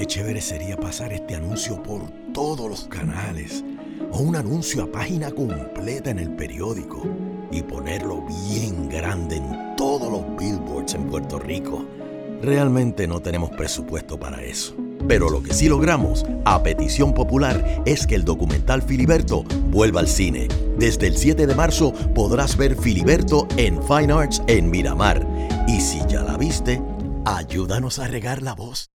qué chévere sería pasar este anuncio por todos los canales o un anuncio a página completa en el periódico y ponerlo bien grande en todos los billboards en Puerto Rico. Realmente no tenemos presupuesto para eso. Pero lo que sí logramos, a petición popular, es que el documental Filiberto vuelva al cine. Desde el 7 de marzo podrás ver Filiberto en Fine Arts en Miramar. Y si ya la viste, ayúdanos a regar la voz.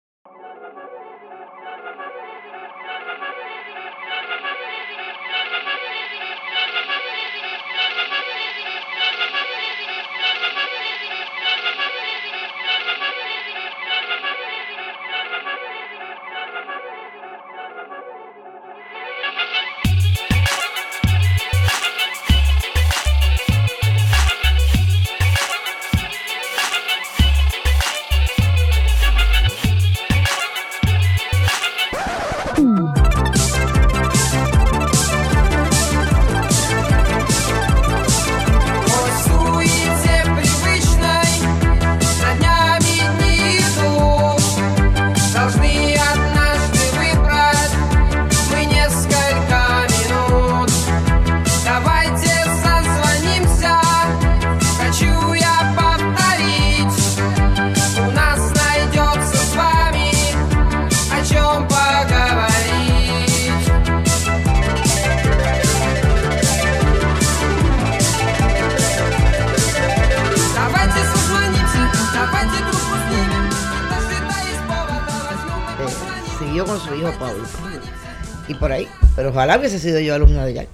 Sido yo alumna de Jack.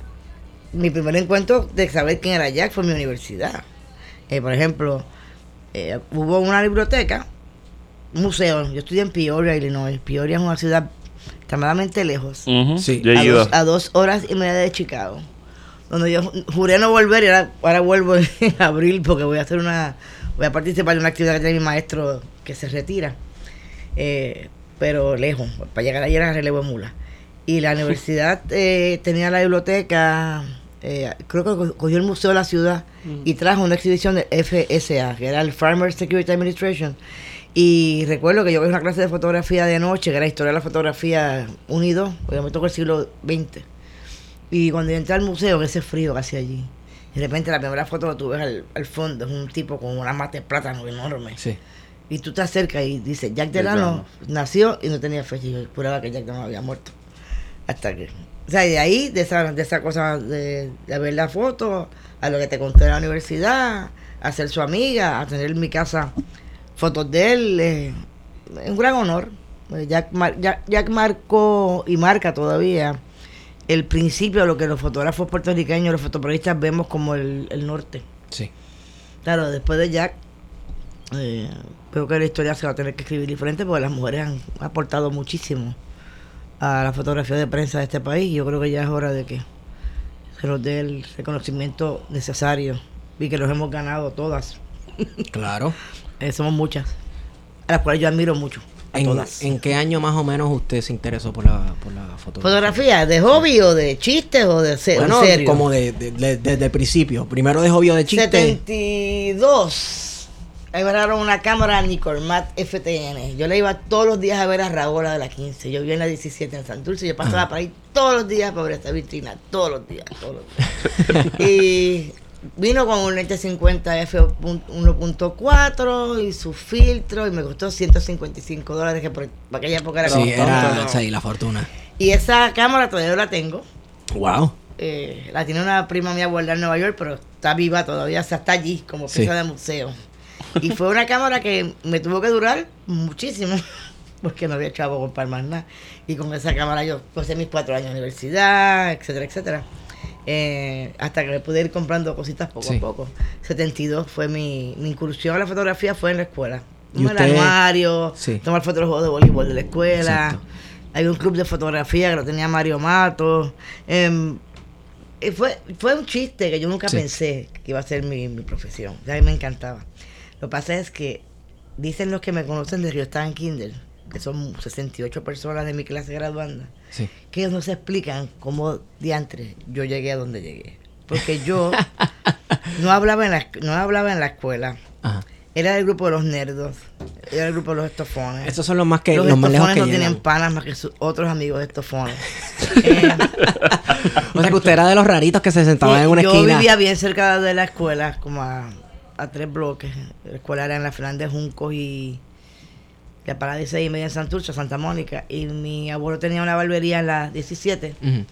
Mi primer encuentro de saber quién era Jack fue en mi universidad. Eh, por ejemplo, eh, hubo una biblioteca, un museo. Yo estudié en Peoria, Illinois. Peoria es una ciudad extremadamente lejos. sí. a, dos, horas y media de Chicago. Donde yo juré no volver y ahora, vuelvo en abril porque voy a hacer una. Voy a participar de una actividad que tiene mi maestro que se retira. Eh, pero lejos. Para llegar allí era relevo de mula. Y la universidad eh, tenía la biblioteca, eh, creo que cogió el Museo de la Ciudad y trajo una exhibición de FSA, que era el Farmer Security Administration. Y recuerdo que yo vi una clase de fotografía de noche, que era historia de la fotografía unido, porque me tocó el siglo XX. Y cuando entré al museo, ese frío que hacía allí, de repente la primera foto que tú ves al, fondo es un tipo con una mata de plátano enorme. Sí. Y tú te acercas y dices, Jack Delano nació y no tenía fecha. Y yo juraba que Jack Delano había muerto. Hasta que. O sea, de ahí, de esa, de esa cosa de, ver la foto, a lo que te conté en la universidad, a ser su amiga, a tener en mi casa fotos de él, eh, es un gran honor. Jack, Jack, marcó y marca todavía el principio de lo que los fotógrafos puertorriqueños, los fotoperiodistas vemos como el, norte. Sí. Claro, después de Jack, eh, creo que la historia se va a tener que escribir diferente porque las mujeres han aportado muchísimo a la fotografía de prensa de este país. Yo creo que ya es hora de que se nos dé el reconocimiento necesario y que los hemos ganado todas. Claro. Eh, somos muchas, a las cuales yo admiro mucho. ¿En, qué año más o menos usted se interesó por la, por la fotografía? ¿Fotografía? ¿De hobby o de chistes o de bueno, serio? como de, desde el principio. Primero de hobby o de chistes. 72 Ahí regalaron una cámara Nicormat FTN. Yo le iba todos los días a ver a Raola de la 15. Yo vivía en la 17 en Santurce. Yo pasaba por ahí todos los días para ver esta vitrina. Todos los días, todos los días. y vino con un lente 50 f1.4 y su filtro y me costó 155 dólares que por, aquella época era sí, era sí, la fortuna y esa cámara todavía la tengo wow eh, la tiene una prima mía guardada en Nueva York pero está viva todavía o sea, está allí como pieza de museo y fue una cámara que me tuvo que durar muchísimo, porque no había chavo comprar más nada. Y con esa cámara yo pasé mis cuatro años de universidad, etcétera, etcétera. Eh, hasta que me pude ir comprando cositas poco a poco. 72 fue mi, incursión a la fotografía, fue en la escuela. En el armario, tomar fotos de los juegos de voleibol de la escuela. Hay un club de fotografía que lo tenía Mario Mato. Em, fue, fue un chiste que yo nunca pensé que iba a ser mi, mi profesión. A mí me encantaba. Lo que pasa es que dicen los que me conocen de Río Stan Kinder, que son 68 personas de mi clase graduanda, que ellos no se explican cómo diantre yo llegué a donde llegué. Porque yo no hablaba en la, no hablaba en la escuela. Era del grupo de los nerdos. Era del grupo de los estofones. Estos son los más que los, los más lejos que no llegan. tienen panas más que sus otros amigos de estofones. eh, O sea que usted era de los raritos que se sentaban sí, en una yo esquina. vivía bien cerca de la escuela, como a, a tres bloques. La escuela era en la Fernández Juncos y la parada de seis y media en Santurce, Santa Mónica. Y mi abuelo tenía una barbería en la 17. Ujú.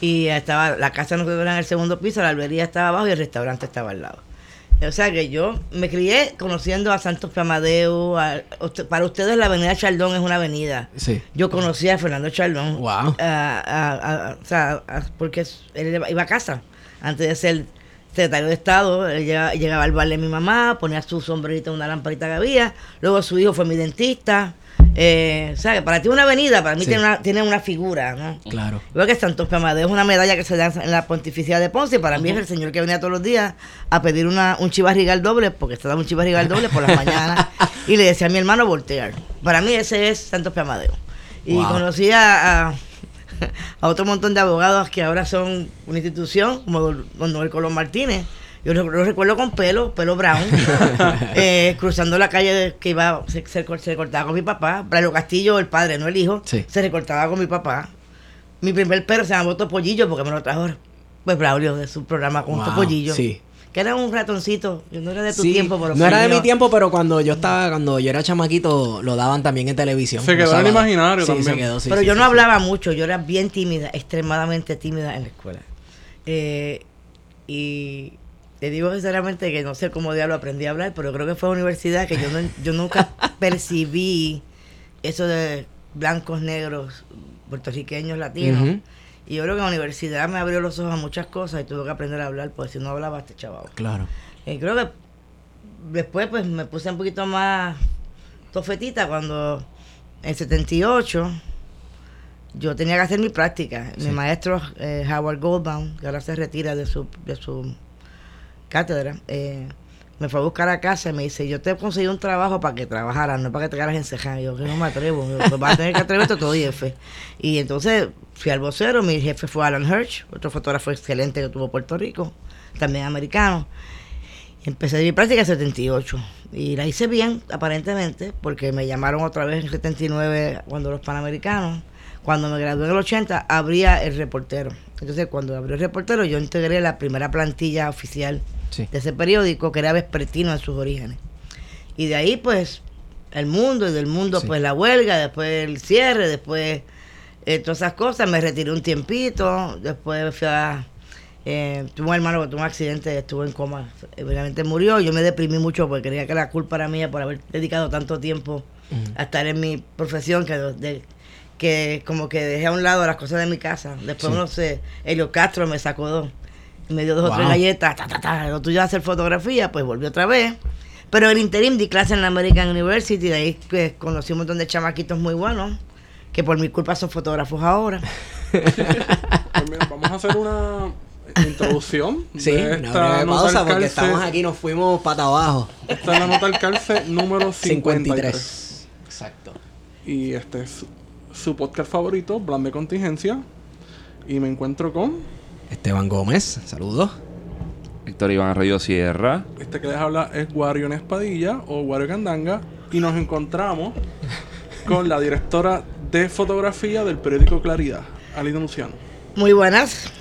Y estaba, la casa nosotros era en el segundo piso, la barbería estaba abajo y el restaurante estaba al lado. O sea que yo me crié conociendo a Santos Pamadeu. a- para ustedes la avenida Chaldón es una avenida. Sí. Yo conocí a Fernando Chaldón. Wow. a- a- a- o sea, a- porque él iba a casa. Antes de ser secretario de Estado, él llegaba, llegaba al bar de mi mamá, ponía su sombrerito en una lamparita que había. Luego su hijo fue mi dentista. Eh, o sea, que para ti una avenida, para mí Sí. tiene, una, tiene una figura, ¿no? Claro. Igual que Santos Pamadeo es una medalla que se da en la Pontificia de Ponce. y Para mí es el señor que venía todos los días a pedir una, un chivarrigal doble, porque se daba un chivarrigal doble por las mañanas. Y le decía a mi hermano voltear. Para mí ese es Santos Pamadeo. Y Wow. conocí a, a, a otro montón de abogados que ahora son una institución, como don Noel Colón Martínez. Yo lo, lo recuerdo con pelo, pelo brown, eh, cruzando la calle que iba, se, se, se recortaba con mi papá. Braulio Castillo, el padre, no el hijo, Sí. se recortaba con mi papá. Mi primer perro se llamó Topollillo porque me lo trajo pues Braulio de su programa con Wow, Topollillo. sí. Que era un ratoncito, yo no era de tu Sí, tiempo, pero no era de mi tiempo, pero cuando yo estaba, cuando yo era chamaquito, lo daban también en televisión. Se quedó en el imaginario Sí, también. se quedó, sí, pero sí, yo sí, no sí. hablaba mucho, yo era bien tímida, extremadamente tímida en la escuela. Eh, y te digo sinceramente que no sé cómo diablo aprendí a hablar, pero creo que fue en la universidad que yo, no- yo nunca percibí eso de blancos, negros, puertorriqueños, latinos. Ujú. Y yo creo que en la universidad me abrió los ojos a muchas cosas y tuve que aprender a hablar, porque si no hablaba, te chaval. Claro. Y creo que después pues me puse un poquito más tofetita cuando en 78 yo tenía que hacer mi práctica. Mi maestro eh, Howard Goldbaum, que ahora se retira de su, de su cátedra, eh, me fue a buscar a casa y me dice, yo te conseguí un trabajo para que trabajaras, no para que te quedaras encejadas. Y yo, que no me atrevo, yo, vas a tener que atreverte todo IF. Y entonces fui al vocero, mi jefe fue Alan Hirsch, otro fotógrafo excelente que tuvo Puerto Rico, también americano. Empecé mi práctica en 78 y la hice bien, aparentemente, porque me llamaron otra vez en 79 cuando los Panamericanos. Cuando me gradué en el 80, abría el reportero. Entonces, cuando abrió el reportero, yo integré la primera plantilla oficial Sí. de ese periódico, que era vespertino en sus orígenes. Y de ahí, pues, el mundo, y del mundo, Sí. pues, la huelga, después el cierre, después eh, todas esas cosas. Me retiré un tiempito, después fui a... eh, tuve un hermano que tuvo un accidente, estuvo en coma, eh, obviamente murió. Yo me deprimí mucho porque creía que la culpa era mía por haber dedicado tanto tiempo a estar en mi profesión que, de- que como que dejé a un lado las cosas de mi casa. Después Sí. no sé, Helio Castro me sacó dos, me dio dos o tres Wow. galletas, ta, ta, ta, lo tuyo hacer fotografía, pues volví otra vez. Pero en el interim di clase en la American University, de ahí pues, conocí un montón de chamaquitos muy buenos, que por mi culpa son fotógrafos ahora. Pues mira, vamos a hacer una introducción. Sí, de esta pausa porque calce. estamos aquí, nos fuimos pata abajo. Esta es la nota al calce número 53. 53. Exacto. Y este es su, su podcast favorito, Plan de Contingencia. Y me encuentro con Esteban Gómez, saludos. Víctor Iván Arroyo Sierra. este que les habla es Wario Espadilla o Wario Candanga. Y nos encontramos con la directora de fotografía del periódico Claridad, Alina Luciano. Muy buenas.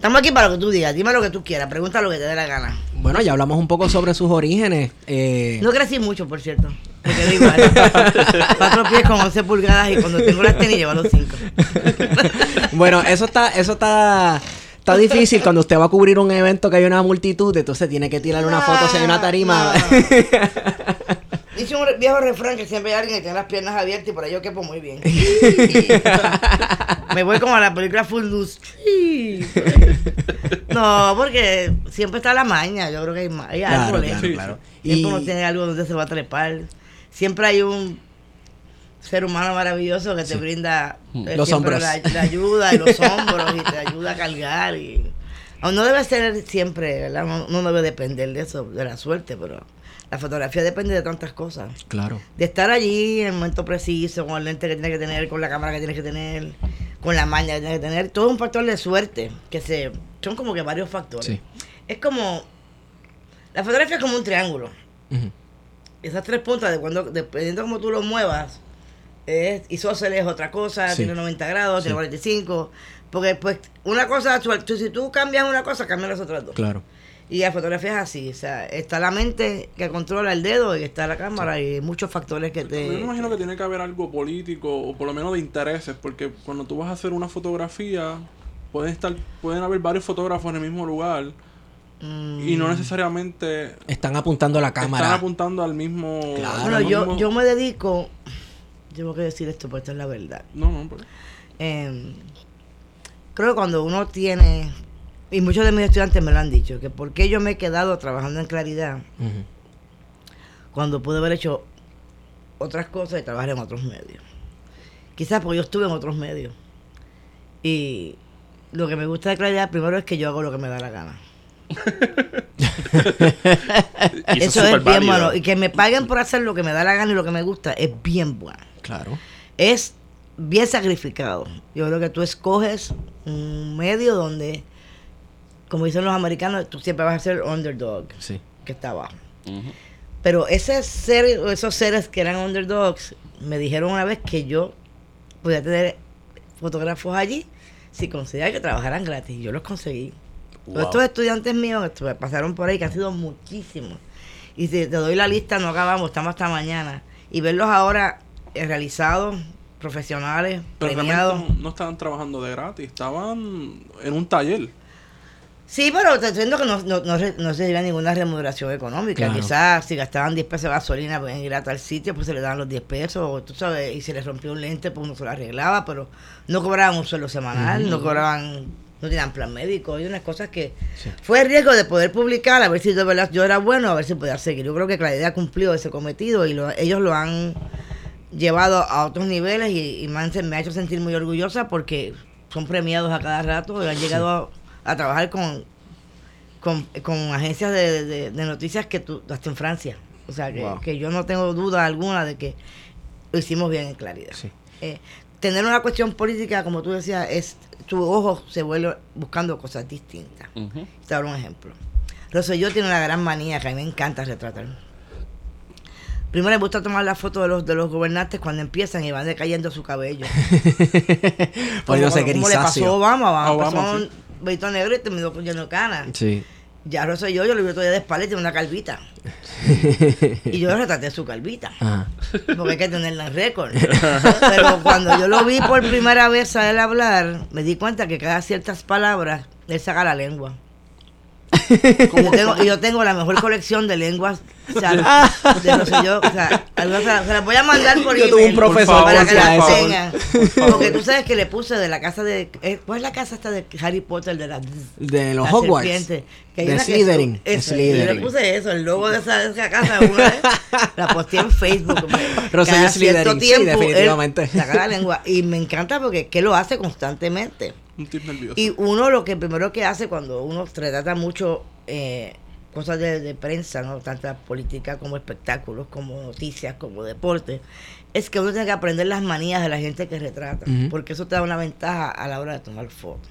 Estamos aquí para lo que tú digas, dime lo que tú quieras, pregunta lo que te dé la gana. Bueno, ya hablamos un poco sobre sus orígenes. Eh, No crecí mucho, por cierto. Me quedé igual. Cuatro pies con 11 pulgadas y cuando tengo las tenis llevo los cinco. bueno, eso está, eso está, está difícil cuando usted va a cubrir un evento que hay una multitud, entonces tiene que tirar una foto si hay una tarima. Dice un viejo refrán que siempre hay alguien que tiene las piernas abiertas y por ahí yo quepo muy bien. Me voy como a la película Full Loose. No, porque siempre está la maña. Yo creo que hay, hay Claro, árboles. claro. Siempre Y- uno tiene algo donde se va a trepar. Siempre hay un ser humano maravilloso que te brinda eh, Los siempre hombros. La, la ayuda y los hombros y te ayuda a cargar. Y, no debe ser siempre, ¿verdad? No, no debe depender de eso, de la suerte, pero la fotografía depende de tantas cosas. Claro. De estar allí en el momento preciso, con el lente que tienes que tener, con la cámara que tienes que tener, con la maña que tienes que tener. Todo es un factor de suerte, que se son como que varios factores. Sí. Es como, la fotografía es como un triángulo. Esas tres puntas, de cuando, dependiendo de cómo tú los muevas, es, isósceles es otra cosa, Sí. tiene 90 grados, tiene Sí. 45. Porque, pues, una cosa, tú- si tú cambias una cosa, cambian las otras dos. Claro. Y la fotografía es así, o sea, está la mente que controla el dedo y está la cámara y hay muchos factores que Yo me te... imagino que tiene que haber algo político o por lo menos de intereses, porque cuando tú vas a hacer una fotografía, pueden estar, pueden haber varios fotógrafos en el mismo lugar Mm, y no necesariamente Están apuntando la están cámara. apuntando al mismo. Claro. Bueno, yo, mismo- yo me dedico, tengo que decir esto porque esta es la verdad. No, no, pues. Eh, creo que cuando uno tiene, y muchos de mis estudiantes me lo han dicho, que por qué yo me he quedado trabajando en claridad cuando pude haber hecho otras cosas y trabajar en otros medios. Quizás porque yo estuve en otros medios. Y lo que me gusta de claridad primero es que yo hago lo que me da la gana. Eso, es bien válido. bueno. Y que me paguen por hacer lo que me da la gana y lo que me gusta es bien bueno. Claro. Es bien sacrificado. Yo creo que tú escoges un medio donde, como dicen los americanos, tú siempre vas a ser underdog, Sí. que está abajo. Pero ese ser, o esos seres que eran underdogs, me dijeron una vez que yo podía tener fotógrafos allí si conseguía que trabajaran gratis. Y yo los conseguí. Todos Wow. estos estudiantes míos que pasaron por ahí, que han sido muchísimos. Y si te doy la lista, no acabamos, estamos hasta mañana. Y verlos ahora eh, realizados, profesionales, Pero premiados. no estaban trabajando de gratis, estaban en un taller. Sí, pero te estoy diciendo que no, no, no, se lleva ninguna remuneración económica. Claro. Quizás si gastaban 10 pesos de gasolina pues, en ir a tal sitio, pues se le daban los 10 pesos, o tú sabes, y se les rompió un lente, pues uno se lo arreglaba, pero no cobraban un sueldo semanal, no cobraban, no tenían plan médico, y unas cosas que Sí. fue el riesgo de poder publicar, a ver si de verdad yo era bueno, a ver si podía seguir. Yo creo que Claridad cumplió ese cometido y lo- ellos lo han llevado a otros niveles y, y me, han- me ha hecho sentir muy orgullosa porque son premiados a cada rato y han llegado a, a trabajar con, con, con agencias de, de- de noticias que tú, hasta en Francia. O sea, que, Wow. que yo no tengo duda alguna de que lo hicimos bien en claridad. Sí. Eh, tener una cuestión política, como tú decías, es tu ojo se vuelve buscando cosas distintas. Ujú. Te daré un ejemplo. Rosselló tiene una gran manía que a mí me encanta retratar. Primero me gusta tomar la foto de los de los gobernantes cuando empiezan y van decayendo su cabello. Poniéndose como, como le pasó a. Obama, Obama, A Obama, pasó un sí. Velito negro y terminó con lleno de canas. Sí. Ya Rosselló, yo lo vi todavía de espalda y tiene una calvita. y yo retraté su calvita. Ajá. Porque hay que tenerla en récord. Pero cuando yo lo vi por primera vez a él hablar, me di cuenta que cada ciertas palabras, él saca la lengua. Y yo, tengo, y yo tengo la mejor colección de lenguas o sea, de Rosselló. O sea, algunas se las, las voy a mandar por Yo email tuve un profesor para que las eso. tengan. Por favor. Porque tú sabes que le puse de la casa de... eh, ¿Cuál es la casa esta de Harry Potter? De la... De los la Hogwarts. serpiente, que De Slytherin. eso, yo le puse eso, el logo de esa, de esa casa. Una vez, la posteé en Facebook. Cierto Slytherin, sí, él definitivamente. Saca la lengua. Y me encanta porque que lo hace constantemente. Un tip nervioso. Y uno lo que primero que hace cuando uno retrata mucho eh, cosas de, de prensa, ¿no? Tanto política como espectáculos, como noticias, como deporte, es que uno tiene que aprender las manías de la gente que retrata, porque eso te da una ventaja a la hora de tomar fotos.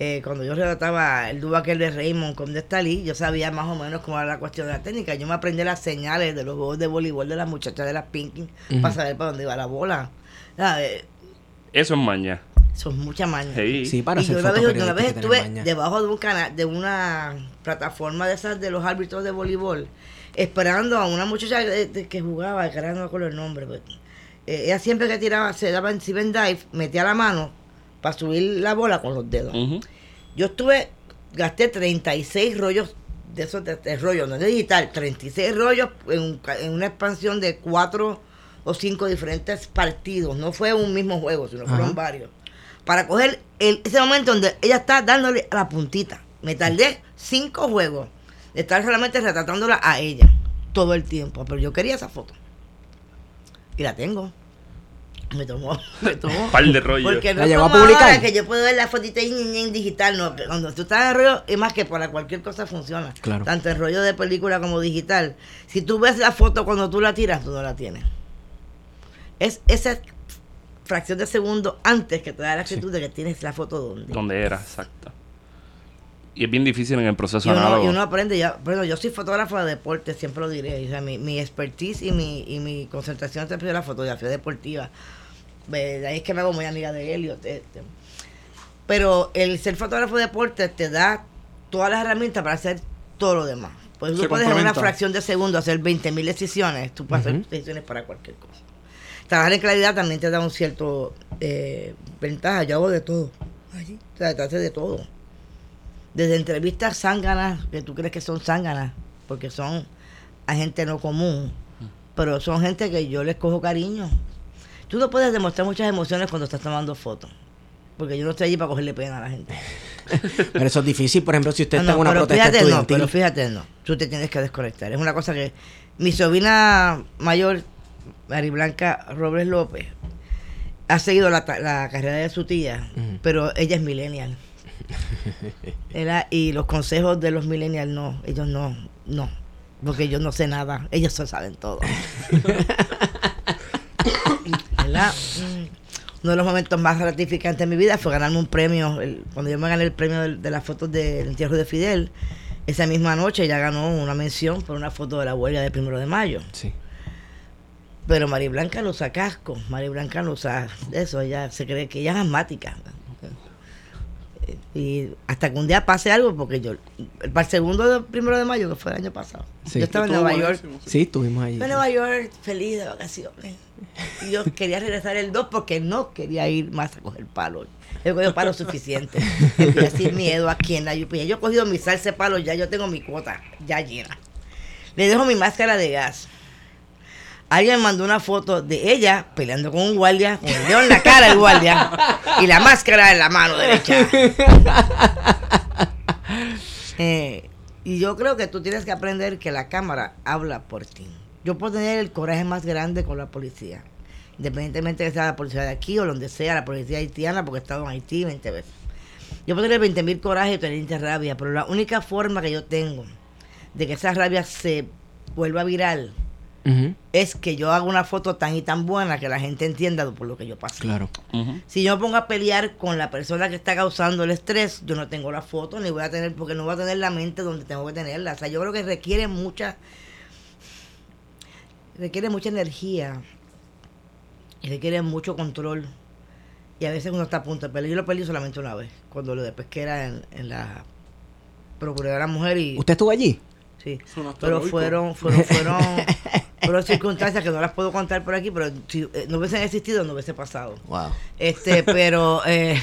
Eh, cuando yo retrataba el dúo aquel de Raymond con de Stalin, yo sabía más o menos cómo era la cuestión de la técnica. Yo me aprendí las señales de los juegos de voleibol de las muchachas de las Pinking Ujú. para saber para dónde iba la bola. Eso es maña. Son muchas mañas. Sí. Sí, para y yo ser una vez, una que estuve maña. debajo de un canal, de una plataforma de esas de los árbitros de voleibol, esperando a una muchacha de- de- que jugaba, que ahora no me acuerdo el nombre. pero, eh, ella siempre que tiraba, se daba en Steven Dive, metía la mano para subir la bola con los dedos. Yo estuve, gasté 36 rollos de esos de, de rollos, no es digital, 36 rollos en, un ca- en una expansión de cuatro o cinco diferentes partidos. No fue un mismo juego, sino fueron varios. Para coger el- ese momento donde ella está dándole a la puntita. Me tardé cinco juegos de estar solamente retratándola a ella todo el tiempo. Pero yo quería esa foto. Y la tengo. Me tomó, me tomó. Par de rollos. Porque no ¿La es llegó a publicar? que yo puedo ver la fotita en, digital, no. Cuando tú estás en rollo, es más que para cualquier cosa funciona. Claro. Tanto en rollo de película como digital. Si tú ves la foto cuando tú la tiras, tú no la tienes. Es esa fracción de segundo antes que te da la actitud de que tienes la foto donde. Donde era, exacto. Y, es bien difícil en el proceso Y uno, análogo. y uno aprende ya. Bueno, yo soy fotógrafo de deporte, siempre lo diré. O sea, mi, mi expertise y mi, y mi concentración siempre es la fotografía deportiva. De ahí es que me hago muy amiga de Elliot. este. Pero el ser fotógrafo de deporte te da todas las herramientas para hacer todo lo demás. Pues tú Se puedes en una fracción de segundo hacer 20.000 decisiones. Tú puedes hacer decisiones para cualquier cosa. Trabajar en claridad también te da un cierto eh, ventaja. Yo hago de todo. Allí. O sea, te hace de todo. Desde entrevistas zánganas, que tú crees que son zánganas, porque son a gente no común, pero son gente que yo les cojo cariño. Tú no puedes demostrar muchas emociones cuando estás tomando fotos, porque yo no estoy allí para cogerle pena a la gente. Pero eso es difícil, por ejemplo, si usted No, está en una pero protesta fíjate, no, pero fíjate, no. Tú te tienes que desconectar. Es una cosa que mi sobrina mayor, Mari Blanca Robles López, ha seguido la, la carrera de su tía, pero ella es millennial. Era- y los consejos de los millennials no, ellos no, no, porque yo no sé nada, ellos se saben todo. ¿Verdad? Mm. Uno de los momentos más gratificantes de mi vida fue ganarme un premio, el- cuando yo me gané el premio de, las fotos del entierro de Fidel, esa misma noche ella ganó una mención por una foto de la huelga del primero de mayo. Sí. Pero Mari Blanca no usa casco, Mari Blanca no usa eso, ella se cree que ella es asmática. Y hasta que un día pase algo, porque yo, para el segundo de primero de mayo, que fue el año pasado, Sí. yo estaba en Nueva York, sí. Sí, estuvimos allí. yo en Nueva York feliz de vacaciones. Y yo quería regresar el 2 porque no quería ir más a coger palos. He cogido palos suficientes. Empecé sin miedo aquí en la lluvia. Yo he cogido mi salsa de palos, ya yo tengo mi cuota ya llena. Le dejo mi máscara de gas. Alguien mandó una foto de ella peleando con un guardia, con el dedo en la cara del guardia y la máscara en la mano derecha. Eh, y yo creo que tú tienes que aprender que la cámara habla por ti. Yo puedo tener el coraje más grande con la policía, independientemente de que sea la policía de aquí o donde sea, la policía haitiana, porque he estado en Haití 20 veces. Yo puedo tener 20 mil corajes y tener mucha rabia, pero la única forma que yo tengo de que esa rabia se vuelva viral Es que yo haga una foto tan y tan buena que la gente entienda por lo que yo pasé. Claro. Si yo me pongo a pelear con la persona que está causando el estrés, yo no tengo la foto ni voy a tener, porque no voy a tener la mente donde tengo que tenerla. O sea, yo creo que requiere mucha, requiere mucha energía y requiere mucho control. Y a veces uno está a punto de pelear. Yo lo perdí solamente una vez, cuando lo de pesquera en, en la Procuradora Mujer y... ¿Usted estuvo allí? Sí, pero fueron, fueron, fueron, fueron circunstancias que no las puedo contar por aquí, pero si eh, no hubiesen existido, no hubiese pasado. Wow. Este, pero, eh,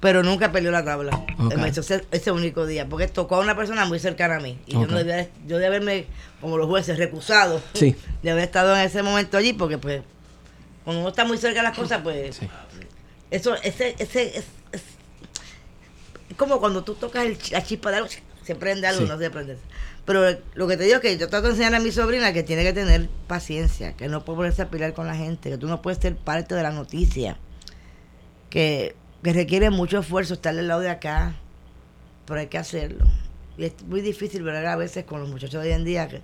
pero nunca perdió la tabla. Me Ese, ese único día, porque tocó a una persona muy cercana a mí. Y yo no debía, yo de haberme, como los jueces, recusado Sí. de haber estado en ese momento allí, porque pues, cuando uno está muy cerca de las cosas, pues, Sí. eso, ese, ese, es, es- es como cuando tú tocas el la chispa de algo, se prende algo, Sí. no se prende. Pero lo que te digo es que yo trato de enseñar a mi sobrina que tiene que tener paciencia, que no puede ponerse a pelear con la gente, que tú no puedes ser parte de la noticia, que, que requiere mucho esfuerzo estar del lado de acá, pero hay que hacerlo. Y es muy difícil ver a veces con los muchachos de hoy en día que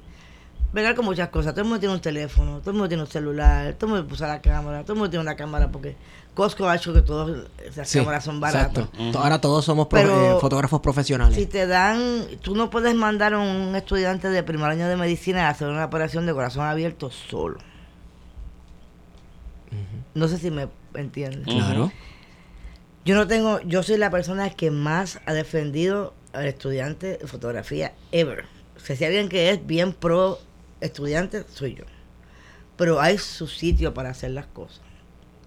Vegar con muchas cosas. Todo el mundo tiene un teléfono, todo el mundo tiene un celular, todo el mundo usa la cámara, todo el mundo tiene una cámara porque Costco ha hecho que todas esas Sí, cámaras son baratas. exacto. Ahora todos somos pro- Pero- eh, fotógrafos profesionales. Si te dan, tú no puedes mandar a un estudiante de primer año de medicina a hacer una operación de corazón abierto solo. No sé si me entiendes. Claro. Yo no tengo, yo soy la persona que más ha defendido al estudiante de fotografía ever. O sea, si alguien que es bien pro estudiante, soy yo. Pero hay su sitio para hacer las cosas.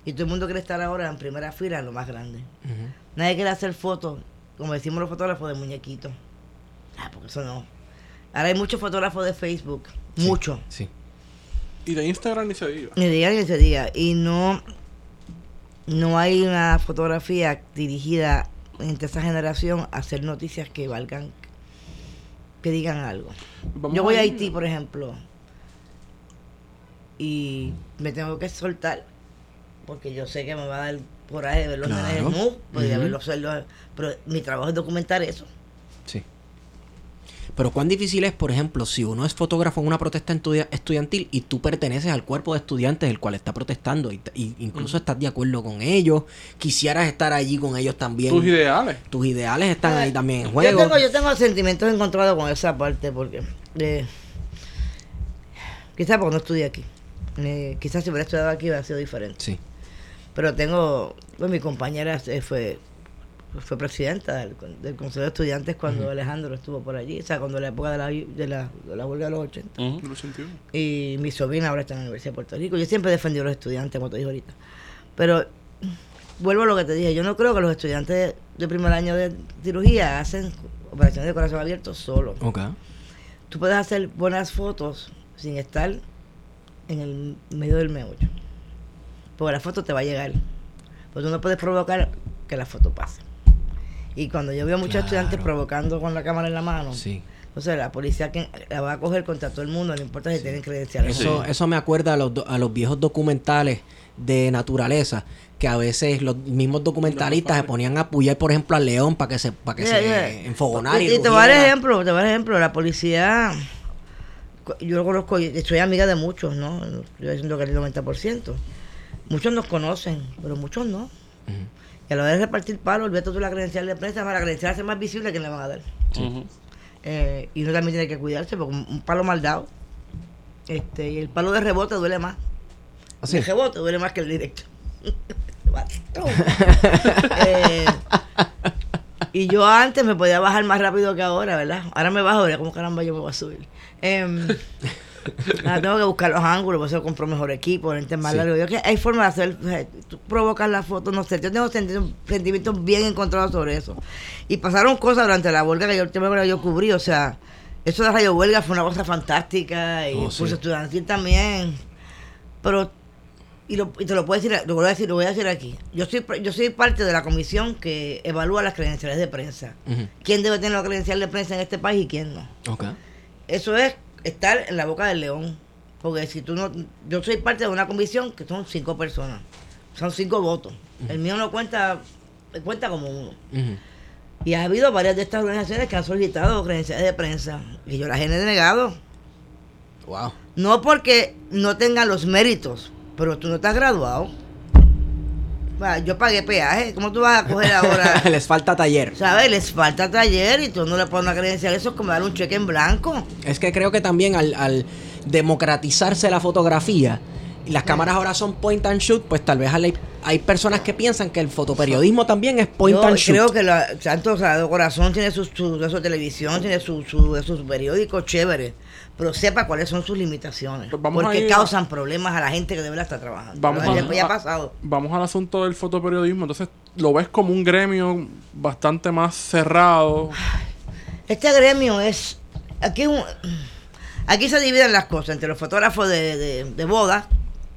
Y todo el mundo quiere estar ahora en primera fila, en lo más grande. Nadie quiere hacer fotos, como decimos los fotógrafos, de muñequitos. Ah, porque eso no. Ahora hay muchos fotógrafos de Facebook. Sí, Muchos. Sí. Y de Instagram ni se diga. Ni diga ni se diga. Y no, no hay una fotografía dirigida entre esa generación a hacer noticias que valgan, que digan algo. Vamos Yo voy a ir- Haití, por ejemplo, y me tengo que soltar, porque yo sé que me va a dar por ahí ver los Claro. en MU, podría Ujú. verlos, hacerlo, pero mi trabajo es documentar eso. Sí. Pero cuán difícil es, por ejemplo, si uno es fotógrafo en una protesta estudia- estudiantil y tú perteneces al cuerpo de estudiantes del cual está protestando y, incluso estás de acuerdo con ellos, quisieras estar allí con ellos también. Tus ideales. Tus ideales están ahí también en Yo juego. tengo, yo tengo sentimientos encontrados con esa parte porque eh, quizás porque no estudié aquí. Eh, quizás si hubiera estudiado aquí hubiera sido diferente. Sí. Pero tengo, pues mi compañera eh, fue fue presidenta del, del Consejo de Estudiantes cuando Alejandro estuvo por allí, o sea, cuando la época de la, de la, de la huelga de los 80. Ujú. de los 81. Y mi sobrina ahora está en la Universidad de Puerto Rico. Yo siempre he defendido a los estudiantes, como te dije ahorita. Pero vuelvo a lo que te dije. Yo no creo que los estudiantes de, primer año de cirugía hacen operaciones de corazón abierto solos. Ok. Tú puedes hacer buenas fotos sin estar en el medio del meollo. Porque la foto te va a llegar. Pero tú no puedes provocar que la foto pase. Y cuando yo veo muchos Claro. estudiantes provocando con la cámara en la mano, Sí. entonces la policía que la va a coger contra todo el mundo, no importa si tienen credenciales. Eso, eso me acuerda a los, do- a los viejos documentales de naturaleza que a veces los mismos documentalistas se ponían a apoyar, por ejemplo, al león para que se, para que Yeah, se yeah. enfogonara. Y, y y te voy a dar ejemplo, te voy a dar ejemplo. La policía, yo lo conozco, soy amiga de muchos, ¿no? Estoy diciendo que el 90%. Muchos nos conocen, pero muchos no. Y a la hora de repartir palos, olvídate tú la credencial de prensa, más la credencial hace más visible que le van a dar. Eh, y uno también tiene que cuidarse porque un, palo mal dado. Este, y el palo de rebote duele más. Así. El rebote duele más que el directo. Eh, y yo antes me podía bajar más rápido que ahora, ¿verdad? Ahora me bajo, ¿verdad? ¿Cómo caramba yo me voy a subir? Em, ahora tengo que buscar los ángulos, por eso compro mejor equipo, lentes más Sí. largos. Yo que hay forma de hacer, eh, tú provocas la foto, no sé, yo tengo senti- sentimientos bien encontrados sobre eso. Y pasaron cosas durante la huelga que yo, yo cubrí, o sea, eso de Radio Huelga fue una cosa fantástica y Oh, el sí. estudiantil también. Pero y, lo- y te lo puedo decir, lo voy a decir, lo voy a decir aquí. Yo soy, yo soy parte de la comisión que evalúa las credenciales de prensa. ¿Quién debe tener la credencial de prensa en este país y quién no? Ok. Eso es estar en la boca del león. Porque si tú no, yo soy parte de una comisión que son cinco personas, son cinco votos. El mío no cuenta, cuenta como uno. Y ha habido varias de estas organizaciones que han solicitado credenciales de prensa y yo las he denegado. Wow. No porque no tengan los méritos, pero tú no estás graduado. Yo pagué peaje, ¿cómo tú vas a coger ahora? Les falta taller. ¿Sabes? Les falta taller y tú no le pones una credencial. Eso es como dar un cheque en blanco. Es que creo que también al, al democratizarse la fotografía, y las cámaras ahora son point and shoot, pues tal vez hay, hay personas que piensan que el fotoperiodismo también es point Yo and shoot. creo que la, Santo Sagrado Corazón tiene su, su, de su televisión, tiene su, su, sus periódicos chévere, pero sepa cuáles son sus limitaciones. Pues vamos a porque ir causan problemas a la gente que de verdad está trabajando. Vamos Pero a- ya, ya ha a- pasado. Vamos al asunto del fotoperiodismo. Entonces, lo ves como un gremio bastante más cerrado. Este gremio es. Aquí, un- aquí se dividen las cosas entre los fotógrafos de, de, de boda,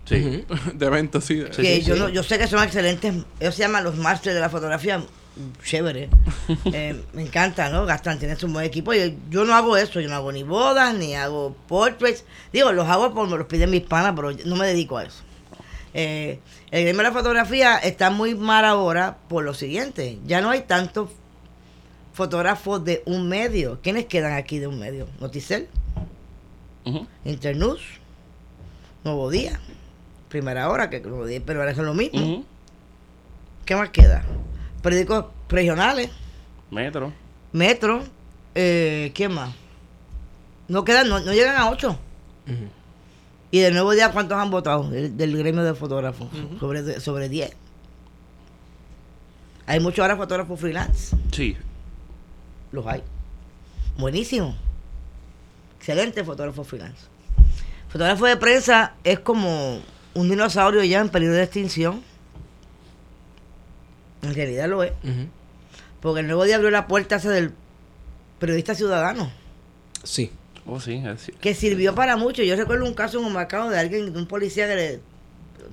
Sí. De eventos, sí. Sí, que sí, yo, sí. No, yo sé que son excelentes. Ellos se llaman los másteres de la fotografía. Chévere. Eh, me encanta, ¿no? Gastan, tienen su buen equipo. Yo, yo no hago eso. Yo no hago ni bodas, ni hago portraits. Digo, los hago porque me los piden mis panas, pero yo no me dedico a eso. Eh, el gremio de la fotografía está muy mal ahora por lo siguiente. Ya no hay tantos fotógrafos de un medio. ¿Quiénes quedan aquí de un medio? Noticel. Internews, Nuevo Día, Primera Hora, que Nuevo Día pero ahora es lo mismo. ¿Qué más queda? Periódicos regionales, Metro. Metro, eh, ¿quién más? No quedan, no, no llegan a ocho. Y de nuevo día, ¿cuántos han votado del, del gremio de fotógrafos? sobre, sobre 10. Hay muchos ahora fotógrafos freelance. Sí. Los hay. Buenísimo. Excelente fotógrafo freelance. Fotógrafo de prensa es como un dinosaurio ya en peligro de extinción. En realidad lo es. Porque el nuevo día abrió la puerta esa del periodista ciudadano, Sí. Oh, sí. que sirvió para mucho. Yo recuerdo un caso en Humacao de alguien, de un policía que le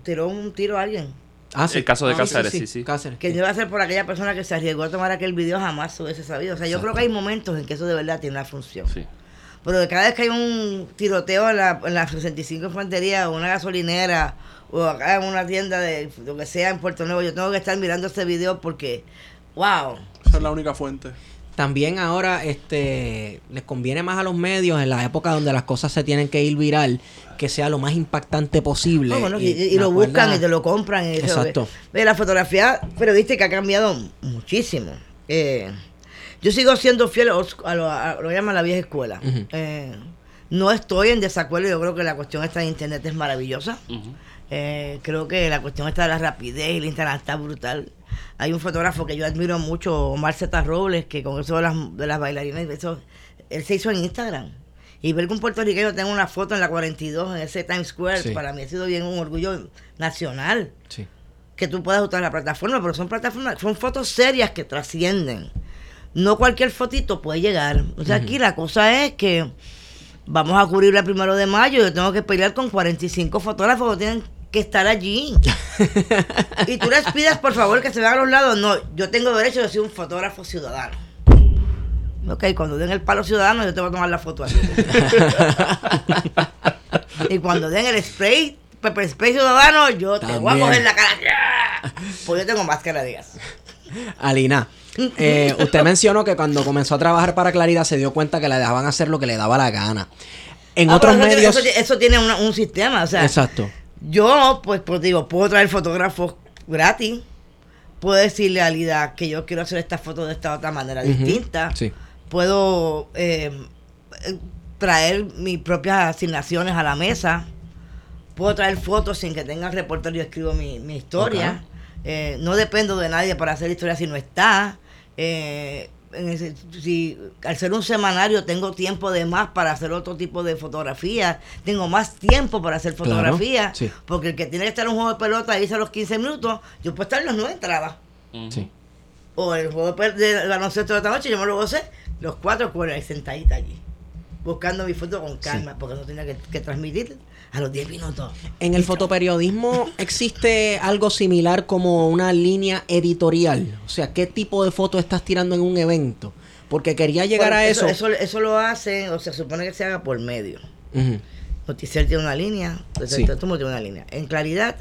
tiró un tiro a alguien. Ah, sí. El caso de Ah, Cáceres, sí, sí. Cáceres. Que no iba a ser por aquella persona que se arriesgó a tomar aquel video, jamás se hubiese sabido. O sea, yo creo que hay momentos en que eso de verdad tiene una función. Sí. Pero de cada vez que hay un tiroteo en la, en la 65 Infantería o una gasolinera o acá en una tienda de lo que sea en Puerto Nuevo, yo tengo que estar mirando este video porque, wow. Esa es la única fuente. También ahora este les conviene más a los medios en la época donde las cosas se tienen que ir viral que sea lo más impactante posible. No, bueno, y, lo acuerdo- buscan y te lo compran. Y eso, Exacto. ve, la fotografía periodística ha cambiado muchísimo. Eh, yo sigo siendo fiel a, lo, a lo que llaman la vieja escuela. Eh, no estoy en desacuerdo, yo creo que la cuestión esta de internet es maravillosa. Eh, creo que la cuestión esta de la rapidez y el Instagram está brutal. Hay un fotógrafo que yo admiro mucho, Omar Robles, que con eso de las, de las bailarinas, eso, él se hizo en Instagram. Y ver que un puertorriqueño tenga una foto en la 42, en ese Times Square, Sí. para mí ha sido bien un orgullo nacional. Sí. Que tú puedas usar la plataforma, pero son plataformas, son fotos serias que trascienden. No cualquier fotito puede llegar. O sea, aquí la cosa es que vamos a cubrir el primero de mayo. Yo tengo que pelear con 45 fotógrafos que tienen que estar allí. y tú les pides, por favor, que se vean a los lados. No, yo tengo derecho de ser un fotógrafo ciudadano. Ok, cuando den el palo ciudadano, yo te voy a tomar la foto aquí. y cuando den el spray, pepper spray ciudadano, yo te voy a coger la cara. Pues yo tengo máscara de gas. Alina, eh, usted mencionó que cuando comenzó a trabajar para Claridad se dio cuenta que le dejaban hacer lo que le daba la gana. En Ah, otros eso, medios... Eso, eso tiene una- un sistema, o sea. Exacto. Yo, pues, pues digo, puedo traer fotógrafos gratis. Puedo decirle a Alida que yo quiero hacer esta foto de esta otra manera distinta. sí. Puedo eh, traer mis propias asignaciones a la mesa. Puedo traer fotos sin que tenga reportero y escribo mi, mi historia. Eh, no dependo de nadie para hacer historia si no está. Eh, en ese- si al ser un semanario tengo tiempo de más para hacer otro tipo de fotografías, tengo más tiempo para hacer Claro, fotografía, sí. porque el que tiene que estar en un juego de pelota y irse a los 15 minutos, yo puedo estar en las 9 entradas. Sí. O el juego de, baloncesto de esta noche, yo me lo gocé, los cuatro con ahí sentadita allí, buscando mi foto con calma, porque eso tenía que, que transmitir a los 10 minutos. En el fotoperiodismo existe algo similar como una línea editorial. O sea, ¿qué tipo de foto estás tirando en un evento? Porque quería llegar Bueno, a eso. Eso, eso lo hacen, o se supone que se haga por medio. Noticiero tiene una línea, Sí. el mundo tiene una línea. En claridad,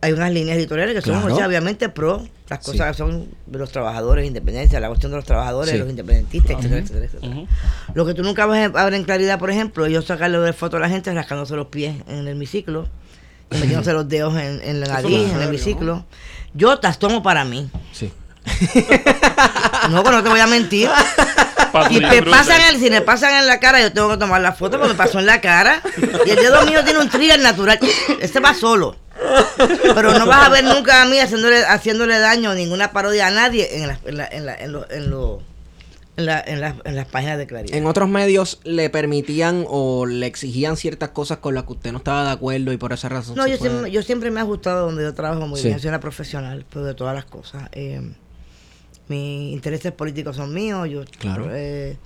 hay unas líneas editoriales que son Claro. o sea, obviamente pro las Sí. cosas que son de los trabajadores, independencia, la cuestión de los trabajadores, Sí. los independentistas, etcétera, etcétera, etcétera. Lo que tú nunca vas a ver en claridad, por ejemplo, ellos sacarle de foto a la gente rascándose los pies en el hemiciclo, y metiéndose los dedos en, en la nariz, no en el hemiciclo. Yo las tomo para mí. Sí. No, que no te voy a mentir. Si me, pasan el, si me pasan en la cara, yo tengo que tomar la foto porque me pasó en la cara. Y el dedo mío tiene un trigger natural. Este va solo. Pero no vas a ver nunca a mí haciéndole, haciéndole daño ninguna parodia a nadie en, la- en, la- en, la- en, lo- en, lo- en, la- en las- en las páginas de Claridad. En otros medios le permitían o le exigían ciertas cosas con las que usted no estaba de acuerdo y por esa razón. No, se yo fue- siempre, yo siempre me he ajustado donde yo trabajo muy Sí. bien. Soy una profesional, pero de todas las cosas. Eh, mis intereses políticos son míos. Yo, Claro. eh,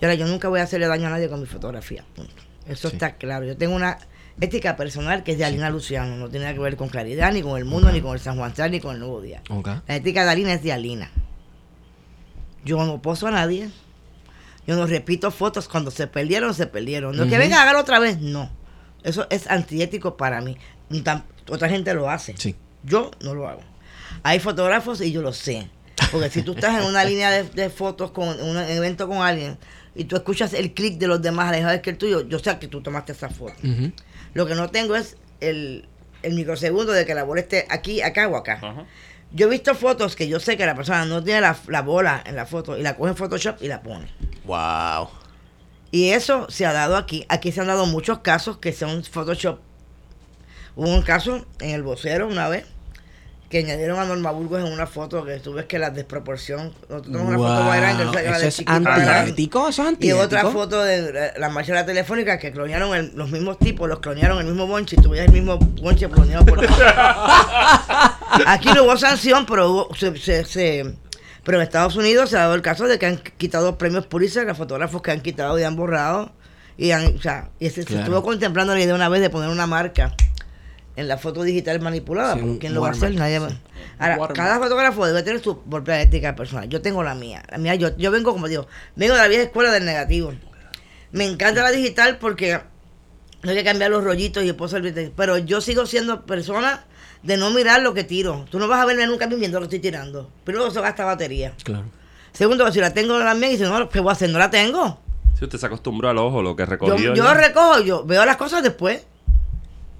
y ahora, yo nunca voy a hacerle daño a nadie con mi fotografía. punto. Eso Sí. está claro. Yo tengo una ética personal que es de Alina Luciano. No tiene nada que ver con Claridad, ni con El Mundo, ni con el San Juan Sal, ni con El Nuevo Día. La ética de Alina es de Alina. Yo no poso a nadie. Yo no repito fotos. Cuando se perdieron, se perdieron. No es que venga, hágalo otra vez. No. Eso es antiético para mí. Otra gente lo hace. Sí. Yo no lo hago. Hay fotógrafos y yo lo sé. Porque si tú estás en una línea de, de fotos con un evento con alguien y tú escuchas el clic de los demás alejados que el tuyo, yo sé que tú tomaste esa foto. Ujú. Lo que no tengo es el, el microsegundo de que la bola esté aquí, acá o acá. Ajá. Yo he visto fotos que yo sé que la persona no tiene la, la bola en la foto y la coge en Photoshop y la pone. Wow. Y eso se ha dado aquí. Aquí se han dado muchos casos que son Photoshop. Hubo un caso en el vocero una vez que añadieron a Norma Burgos en una foto que tú ves que la desproporción. Nosotros tenemos una foto más grande, Eso de es antiético, eso es Y otra foto de la- la marcha de la telefónica que clonearon el- los mismos tipos, los clonearon el mismo bonche y tú veías el mismo bonche cloneado por Aquí no hubo sanción, pero hubo- se, se- se- pero en Estados Unidos se ha dado el caso de que han quitado premios Pulitzer a fotógrafos que han quitado y han borrado. Y, han, o sea, y se, estuvo contemplando la idea una vez de poner una marca en la foto digital manipulada. Sí, porque ¿Quién lo va a hacer? Nadie sí. va- Ahora, cada fotógrafo debe tener su propia ética personal. Yo tengo la mía. La mía yo, yo vengo, como digo, vengo de la vieja escuela del negativo. Me encanta la digital porque no hay que cambiar los rollitos y después servirte. Pero yo sigo siendo persona de no mirar lo que tiro. Tú no vas a verme nunca a mí viendo lo que estoy tirando. Primero eso gasta batería. Claro. Segundo, si la tengo también, y dice, no, ¿qué voy a hacer? No la tengo. Si usted se acostumbró al ojo, lo que Yo, recogió. yo ya. lo recojo, yo veo las cosas después.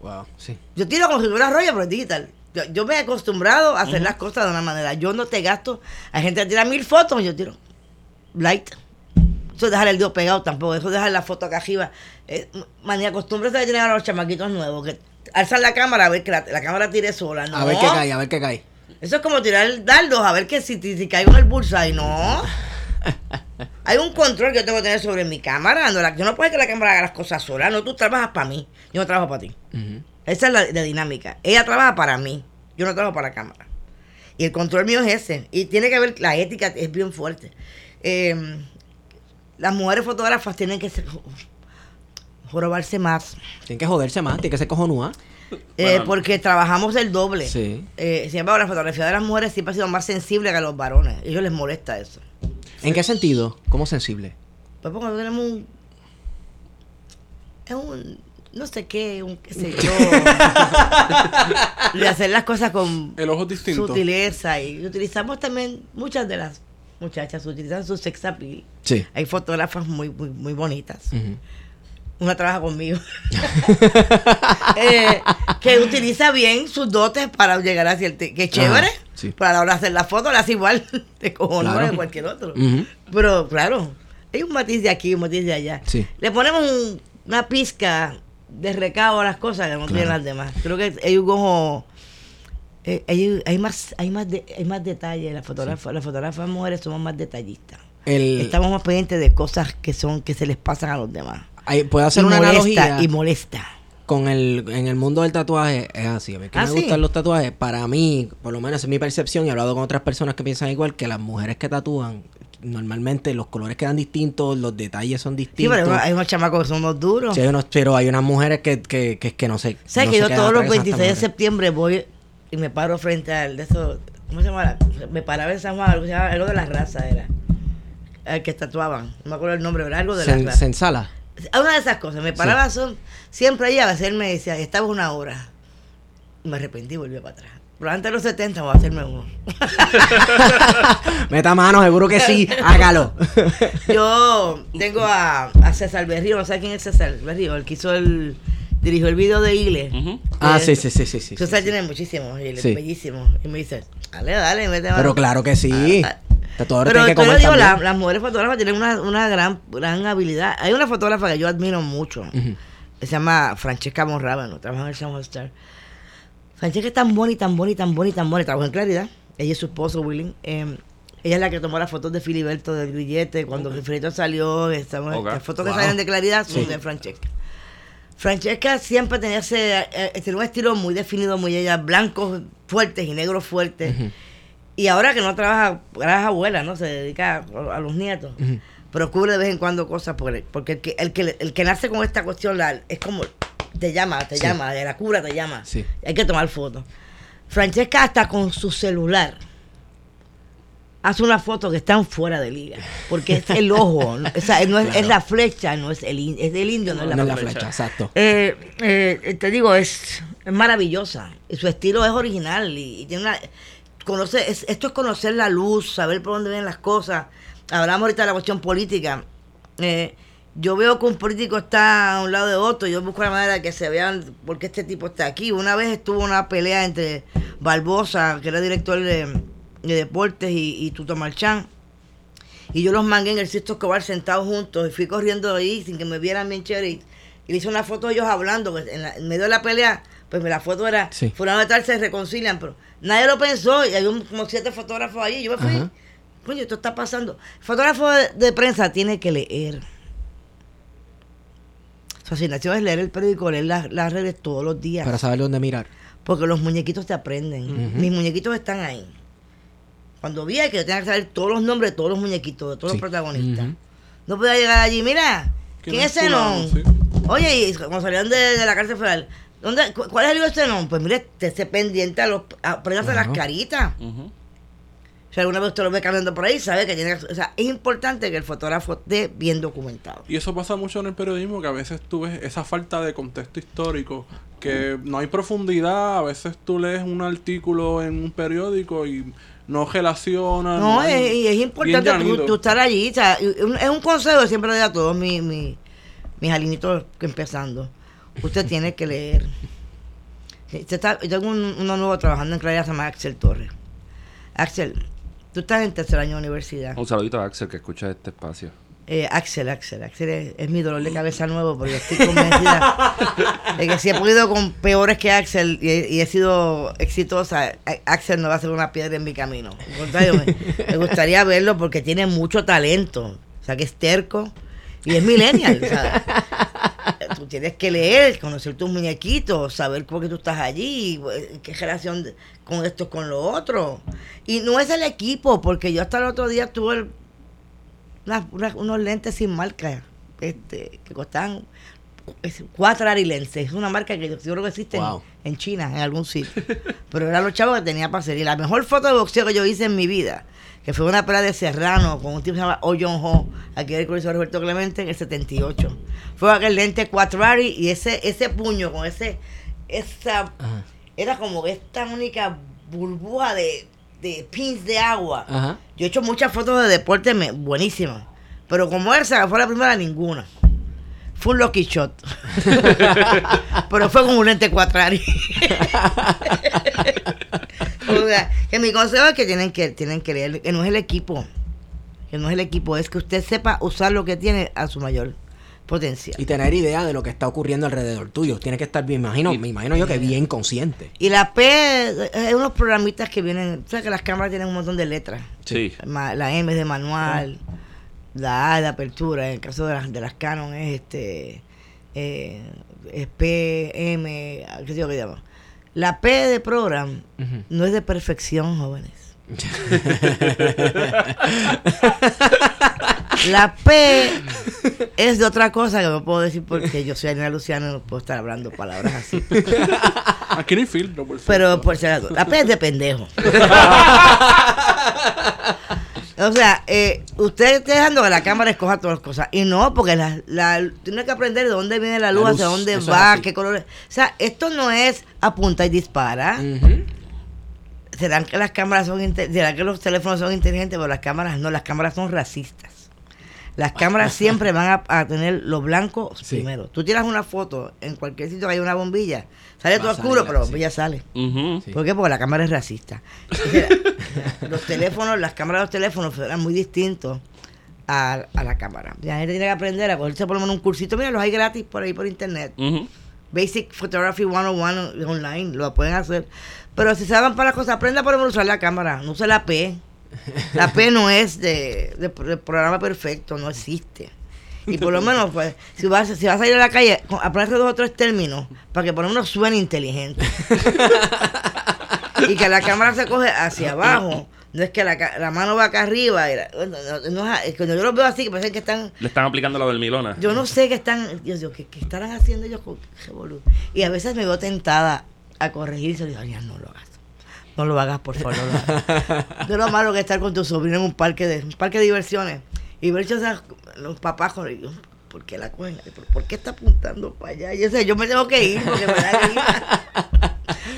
Wow, sí. Yo tiro como si fuera rollo, pero es digital. Yo, yo me he acostumbrado a hacer las cosas de una manera. Yo no te gasto. Hay gente que tira mil fotos, yo tiro light. Eso es dejar el dedo pegado tampoco. Eso es dejar la foto acá arriba. Eh, manía, costumbre de tener a los chamaquitos nuevos que alzan la cámara a ver que la, la cámara tire sola. No. A ver qué cae, a ver qué cae. Eso es como tirar dardos a ver que si, si, si caigo en el bullseye. No. Hay un control que yo tengo que tener sobre mi cámara. No, la- yo no puedo que la cámara haga las cosas sola. No, tú trabajas para mí. Yo no trabajo para ti. Esa es la, la dinámica. Ella trabaja para mí. Yo no trabajo para la cámara. Y el control mío es ese. Y tiene que ver, la ética es bien fuerte. Eh, las mujeres fotógrafas tienen que ser, jorobarse más. Tiene que joderse más, tiene que ser cojonúa. eh, Bueno. porque trabajamos el doble. Sí. Eh, sin embargo, la fotografía de las mujeres siempre ha sido más sensible que a los varones. A ellos les molesta eso. ¿En qué sentido? ¿Cómo sensible? Pues porque tenemos un. Es un. No sé qué, un qué sé yo. de hacer las cosas con El ojo distinto. sutileza. Y utilizamos también, muchas de las muchachas utilizan su sex appeal. Sí. Hay fotógrafas muy, muy, muy bonitas. Una trabaja conmigo. Eh, que utiliza bien sus dotes para llegar hacia el... te- Que es chévere. Ajá, sí. Para la hora de hacer la foto, la hace igual de cojones Claro. que cualquier otro. Pero claro, hay un matiz de aquí, un matiz de allá. Sí. Le ponemos un- una pizca de recabo a las cosas que no tienen las demás. Creo que hay un ojo... eh, hay, hay más hay más de- hay más detalle las fotógrafas las fotógrafas mujeres somos más detallistas El, estamos más pendientes de cosas que son que se les pasan a los demás hay- puedo hacer y una molesta, analogía y molesta con el en el mundo del tatuaje es así. A mí que Ah, me ¿sí? gustan los tatuajes para mí por lo menos es mi percepción y he hablado con otras personas que piensan igual que las mujeres que tatúan normalmente los colores quedan distintos los detalles son sí distintos. pero hay unos chamacos que son unos duros. Sí, hay unos- pero hay unas mujeres que, que, que, que no sé sabes no que yo todos los atrás 26 de septiembre voy y me paro frente al de eso cómo se llama la- me paraba en San Juan algo, de las razas era al que tatuaban no me acuerdo el nombre pero algo de se, las razas se ensala una de esas cosas me paraba son, siempre ahí a veces él me decía estaba una hora. Me arrepentí y volví para atrás. Pero antes de los 70 voy a hacerme uno. Meta mano seguro que sí hágalo. Yo tengo a, a César Berrío, no sé quién es César Berrío, el que hizo el, dirigió el video de Ile. Ah sí sí sí sí sí, César sí. tiene muchísimos, y él es Sí. bellísimo. Y me dice, dale, dale, mete mano. pero claro que sí Ah, tatuadores Pero que yo comer digo, la- las mujeres fotógrafas tienen una, una gran, gran habilidad. Hay una fotógrafa que yo admiro mucho, que se llama Francesca Monrábano, trabaja en el San Star. Francesca es tan buena y tan buena y tan buena y tan buena, trabaja en Claridad. Ella y su esposo, Willing. eh, ella es la que tomó las fotos de Filiberto del billete cuando Filiberto salió. estamos-. Las fotos que salen de Claridad son Sí. de Francesca. Francesca siempre tenía ese, eh, tenía un estilo muy definido, muy ella, blancos fuertes y negros fuertes. Y ahora que no trabaja, es abuela, ¿no? Se dedica a, a los nietos. Pero cubre de vez en cuando cosas porque, porque el, que, el, que, el que nace con esta cuestión la- es como, te llama, te Sí. llama, de la cura te llama. Sí. Hay que tomar fotos. Francesca hasta con su celular hace una foto que están fuera de liga. Porque es el ojo, ¿no? o sea, no es, es la flecha, no es el, in- es el indio, no es la no es la flecha. flecha exacto Eh, eh, te digo, es, es maravillosa. Y su estilo es original. Y, y tiene una. Conoce, es- esto es conocer la luz, saber por dónde vienen las cosas. Hablamos ahorita de la cuestión política. Eh, yo veo que un político está a un lado de otro. Yo busco la manera de que se vean por qué este tipo está aquí. Una vez estuvo una pelea entre Barbosa, que era director de, de deportes, y, y Tuto Marchán. Y yo los mangué en el Sisto Escobar sentados juntos y fui corriendo ahí sin que me vieran bien chévere. Y, y le hice una foto de ellos hablando. que En, la- en medio de la pelea, pues la foto era, Sí. fulano de tal se reconcilian, pero nadie lo pensó y hay un- como siete fotógrafos ahí. Yo me fui, Ajá. coño, esto está pasando. El fotógrafo de, de prensa tiene que leer. Su asignación es leer el periódico, leer las, las redes todos los días. para saber dónde mirar Porque los muñequitos te aprenden. Mis muñequitos están ahí. Cuando vi que yo tenía que saber todos los nombres de todos los muñequitos, de todos Sí. los protagonistas. No podía llegar allí, mira, ¿quién, es? Zenón? Sí. Oye, y cuando salían de, de la cárcel federal, ¿dónde, cu- ¿cuál es el libro de Zenón? Pues mire, te esté pendiente a los, a, Claro. las caritas. Ujú. Si alguna vez usted lo ve caminando por ahí, sabe que tiene que... O sea, es importante que el fotógrafo esté bien documentado. Y eso pasa mucho en el periodismo, que a veces tú ves esa falta de contexto histórico, que no hay profundidad, a veces tú lees un artículo en un periódico y no relaciona. No, hay- es, y es importante tú, estar allí. O sea, es un consejo que siempre le doy a todos mis, mis, mis alinitos que empezando. Usted tiene que leer. Usted está- yo tengo un- uno nuevo trabajando en Claridad, se llama Axel Torres. Axel, tú estás en tercer año de universidad. Un saludito a Axel que escucha este espacio. Eh, Axel, Axel, Axel es, mi dolor de cabeza nuevo, porque estoy convencida de que si he podido con peores que Axel y he, sido exitosa, Axel no va a ser una piedra en mi camino. Me, gustaría verlo porque tiene mucho talento, o sea, que es terco y es millennial. sea, tú tienes que leer, conocer tus muñequitos, saber por qué tú estás allí, eh, qué relación con esto con lo otro. Y no es el equipo, porque yo hasta el otro día tuve el unas- unas- unos lentes sin marca este, que costaban cuatro arilenses. Es una marca que yo, creo que existe en- Wow. en, China, en algún sitio. Pero eran los chavos que tenía para hacer. Y la mejor foto de boxeo que yo hice en mi vida, que fue una pelea de Serrano con un tipo que se llama Oh Jong Ho, aquí en el Colegio Roberto Clemente, en el 78. Fue aquel lente cuatro ari y ese, ese puño con ese, esa, Ajá. era como esta única burbuja de, de pins de agua. Ajá. Yo he hecho muchas fotos de deporte me- buenísimas. Pero como esa, fue la primera, ninguna. Fue un lucky shot. pero fue como un lente cuatrari. o sea, que mi consejo es que tienen que, tienen que leer, que no es el equipo. Que no es el equipo, es que usted sepa usar lo que tiene a su mayor potencial. Y tener idea de lo que está ocurriendo alrededor tuyo. Tiene que estar bien, me imagino, me imagino yo que bien consciente. Y la P, hay unos programitas que vienen, o sea que las cámaras tienen un montón de letras. Sí. La M es de manual, la A es de apertura, en el caso de las, de las Canon es este eh, es P, M, ¿qué sé yo qué llama? La P de program no es de perfección, jóvenes. La P es de otra cosa que no puedo decir porque yo soy Anina Luciano y no puedo estar hablando palabras así. Aquí no hay filtro, por Pero cierto. por si la P es de pendejo. o sea, eh, usted está dejando que la cámara escoja todas las cosas. Y no, porque la, la, tiene que aprender de dónde viene la luz, La hacia luz, dónde eso es va, qué colores. O sea, esto no es apunta y dispara. Serán que las cámaras son será que los teléfonos son inteligentes, pero las cámaras no, las cámaras son racistas. Las cámaras siempre van a, a tener lo blanco Sí. primero. Tú tiras una foto en cualquier sitio que haya una bombilla, sale Va todo a oscuro, pero la sí. bombilla sale. Sí. ¿Por qué? Porque la cámara es racista. Los teléfonos, las cámaras de los teléfonos eran muy distintos a, a la cámara. La gente tiene que aprender a cogerse por lo menos un cursito. Mira, los hay gratis por ahí por internet. Ujú. Basic Photography 101 online, lo pueden hacer. Pero si se van para las cosas, aprenda por lo menos a usar la cámara, no use la P. La P no es de, de- de programa perfecto, no existe. Y por lo menos, pues, si vas, si vas a ir a la calle, aprende dos o tres términos para que por lo menos suene inteligente. y que la cámara se coge hacia abajo. No es que la, la mano va acá arriba. y la- no, no, no es- cuando yo los veo así, que parece que están Le están aplicando la Milona. yo no sé qué están, Dios mío, ¿qué, qué estarán haciendo ellos con qué boludo? Y a veces me veo tentada a corregir y se digo, ya no lo hagas. No lo hagas, por favor, no lo hagas. Es lo malo que estar con tu sobrino en un parque de, un parque de diversiones y ver esas, los papás con ¿por qué la cogen? ¿Por, qué está apuntando para allá? Yo sé, yo me tengo que ir porque me da grima.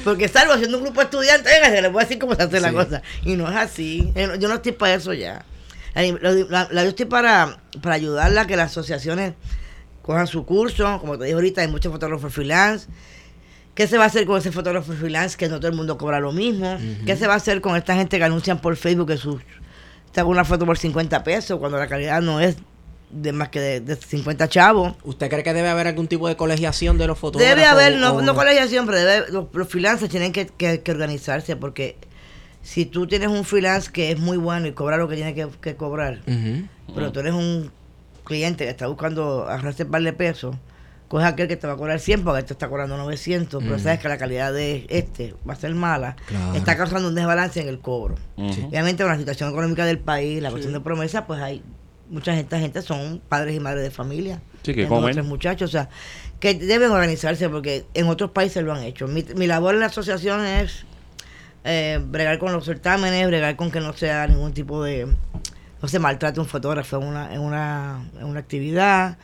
Porque salgo haciendo un grupo de estudiantes, oiga, se les voy a decir cómo se hace la cosa. Y no es así. Eh, Yo no estoy para eso ya. La- yo estoy para, para ayudarla a que las asociaciones cojan su curso. Como te dije ahorita, hay muchos fotógrafos freelance. ¿Qué se va a hacer con ese fotógrafo freelance que no todo el mundo cobra lo mismo? ¿Qué se va a hacer con esta gente que anuncian por Facebook que sus te hago una foto por 50 pesos cuando la calidad no es de más que de, de 50 chavos? ¿Usted cree que debe haber algún tipo de colegiación de los fotógrafos? Debe haber, no, o- no colegiación, pero debe, los, los freelancers tienen que, que- que organizarse porque si tú tienes un freelance que es muy bueno y cobra lo que tiene que, que cobrar, pero tú eres un cliente que está buscando ahorrarse un par de pesos, coge aquel que te va a cobrar 100 porque te está cobrando 900, pero Mm. sabes que la calidad de este va a ser mala, Claro. está causando un desbalance en el cobro. Obviamente con la situación económica del país, la cuestión de promesa, pues hay mucha gente, gente son padres y madres de familia. Sí, que comen. muchachos, o sea, que deben organizarse porque en otros países lo han hecho. Mi, mi labor en la asociación es eh, bregar con los certámenes, bregar con que no sea ningún tipo de, no se maltrate un fotógrafo en una, en una, en una actividad,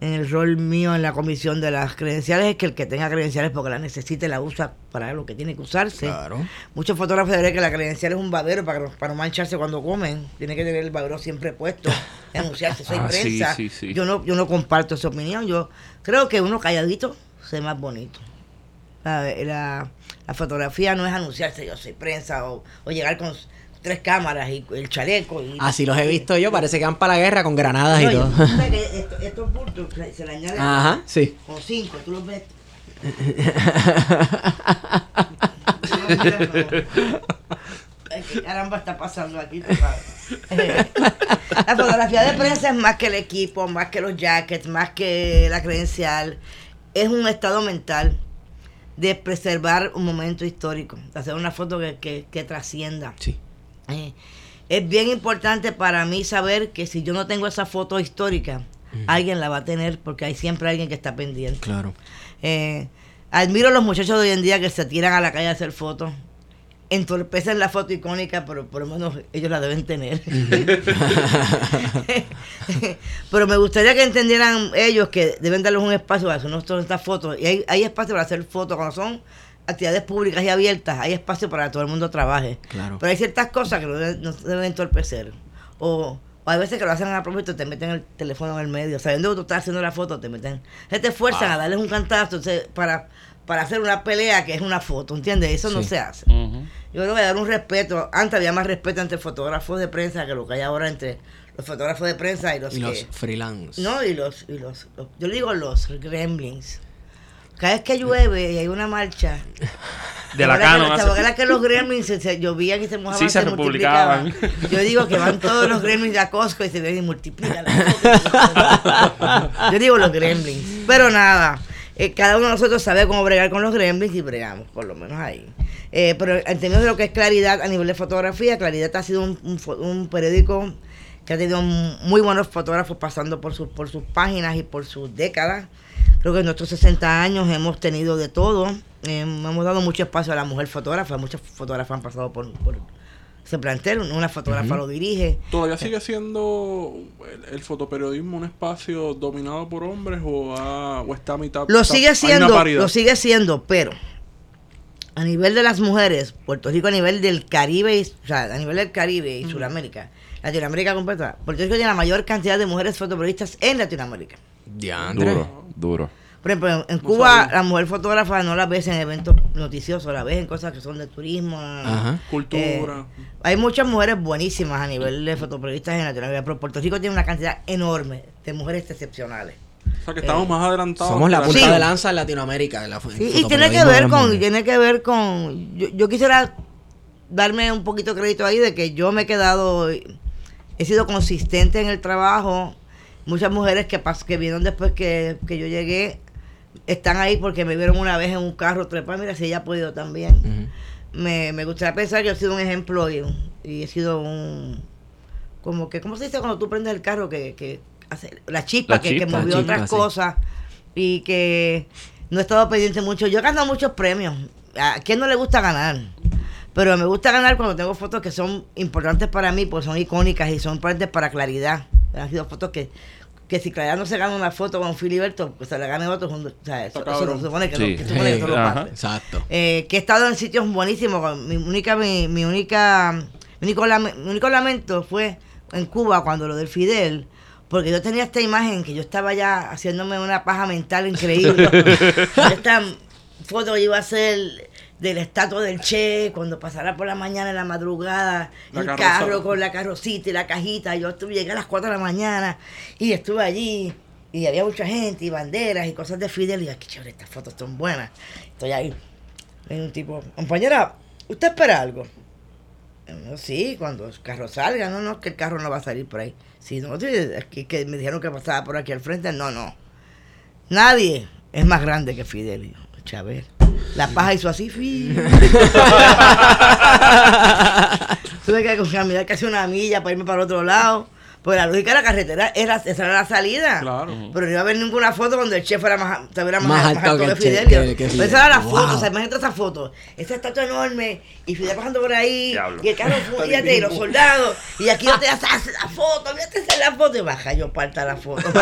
en el rol mío en la comisión de las credenciales es que el que tenga credenciales porque las necesite la usa para lo que tiene que usarse. Claro. Muchos fotógrafos dicen que la credencial es un babero para, no- para no mancharse cuando comen. Tiene que tener el babero siempre puesto anunciarse. Soy Ah, sí, prensa. sí, sí. Yo no yo no comparto esa opinión. Yo creo que uno calladito se ve más bonito. La, la- la fotografía no es anunciarse, yo soy prensa o, o llegar con tres cámaras y el chaleco. Y, Así los he visto yo, parece que van para la guerra con granadas No, y todo. que esto- estos bultos se- le añaden Ajá, sí. con cinco, tú los ves. Tú los miras como, Ay, ¿Qué caramba está pasando aquí? la fotografía de prensa es más que el equipo, más que los jackets, más que la credencial. Es un estado mental de preservar un momento histórico, de hacer una foto que, que- que trascienda. Sí. Eh, es bien importante para mí saber que si yo no tengo esa foto histórica, alguien la va a tener porque hay siempre alguien que está pendiente. Claro. Eh, admiro a los muchachos de hoy en día que se tiran a la calle a hacer fotos. Entorpecen la foto icónica, pero por lo menos ellos la deben tener. pero me gustaría que entendieran ellos que deben darles un espacio para hacer estas fotos. Y hay, hay espacio para hacer fotos. Cuando son actividades públicas y abiertas, hay espacio para que todo el mundo trabaje. Claro. Pero hay ciertas cosas que no no se deben entorpecer. O, o hay veces que lo hacen a propósito, te meten el teléfono en el medio. Sabiendo que tú estás haciendo la foto, te meten. Se te esfuerzan a darles un cantazo entonces, para, para hacer una pelea que es una foto, ¿entiendes? Eso no se hace. Ujú. Yo creo que dar un respeto. Antes había más respeto entre fotógrafos de prensa que lo que hay ahora entre los fotógrafos de prensa y los Y que. los freelance. No, y los, y los, los- Yo le digo los gremlins. Cada vez que llueve y hay una marcha. De la ¿te Canon acuerdas que- hace- ¿Te acuerdas que los gremlins se, se llovían y se mojaban? Sí, se republicaban. Yo digo que van todos los gremlins a Costco y se ven y multiplican. Yo digo los gremlins. Pero nada, eh, cada uno de nosotros sabe cómo bregar con los gremlins y bregamos, por lo menos ahí. Eh, pero en términos de lo que es Claridad a nivel de fotografía, Claridad ha sido un, un un periódico que ha tenido muy buenos fotógrafos pasando por sus, por sus páginas y por sus décadas. Creo que en nuestros 60 años hemos tenido de todo. Eh, hemos dado mucho espacio a la mujer fotógrafa. Muchas fotógrafas han pasado por, por ese plantel. Una fotógrafa lo dirige. ¿Todavía sigue siendo el, el fotoperiodismo un espacio dominado por hombres o, ha- o está a mitad? Lo está- sigue siendo, lo sigue siendo, pero a nivel de las mujeres, Puerto Rico a nivel del Caribe, y, o sea, a nivel del Caribe y Sudamérica, Latinoamérica completa, Puerto Rico tiene la mayor cantidad de mujeres fotoperiodistas en Latinoamérica. Diantre. Duro, duro. Por ejemplo, en, en No Cuba la mujer fotógrafa no la ves en eventos noticiosos, la ves en cosas que son de turismo. Ajá. Cultura. Eh, hay muchas mujeres buenísimas a nivel de fotoperiodistas en Latinoamérica, pero Puerto Rico tiene una cantidad enorme de mujeres excepcionales. o sea que estamos más adelantados. Somos la punta Sí. de lanza en Latinoamérica. en la fu- Sí, y tiene que ver con, mujeres. tiene que ver con, yo, yo quisiera darme un poquito de crédito ahí de que yo me he quedado, he sido consistente en el trabajo. Muchas mujeres que pas, que vieron después que, que yo llegué están ahí porque me vieron una vez en un carro trepar, mira si ella ha podido también. Me, me gustaría pensar que he sido un ejemplo y, y he sido un como que, ¿cómo se dice cuando tú prendes el carro que, que hace la chispa, La que, que movió chispa, otras sí. cosas y que no he estado pendiente mucho. Yo he ganado muchos premios. ¿A quién no le gusta ganar? Pero me gusta ganar cuando tengo fotos que son importantes para mí, pues son icónicas y son importantes para claridad. Han sido fotos que, que si claridad no se gana una foto con Filiberto, pues se la gane otro. O sea, eso, eso no se supone que, Sí. no, que se supone que eso no pase. Exacto. Eh, que he estado en sitios buenísimos. Mi única, mi, mi única, mi único, mi único lamento fue en Cuba cuando lo del Fidel, porque yo tenía esta imagen que yo estaba ya haciéndome una paja mental increíble. esta foto iba a ser de la estatua del Che cuando pasara por la mañana en la madrugada, La el carroza. carro con la carrocita y la cajita. Yo estuve, llegué a las 4 de la mañana y estuve allí. Y había mucha gente y banderas y cosas de Fidel. Y yo, qué chévere, estas fotos son buenas. Estoy ahí. Hay un tipo, compañera, ¿usted espera algo? No, sí, cuando el carro salga, no, no, que el carro no va a salir por ahí. Sí, no, es que, que me dijeron que pasaba por aquí al frente, no, no. Nadie es más grande que Fidel. Chávez. La paja hizo así. Tuve que caminar casi una milla para irme para el otro lado, Pues la lógica de la carretera era, esa era la salida. Claro. Pero no iba a haber ninguna foto cuando el chef fuera más, estuviera más, Más más alto que que el chef, Fidelio. que- que Pues Fidel. esa era la Wow. foto, o sea, imagínate esa foto. Esa estatua enorme y Fidel pasando por ahí Diablo. y el carro fíjate, y los soldados y aquí yo te hace la foto, fíjate esa es la foto y baja yo parta la foto.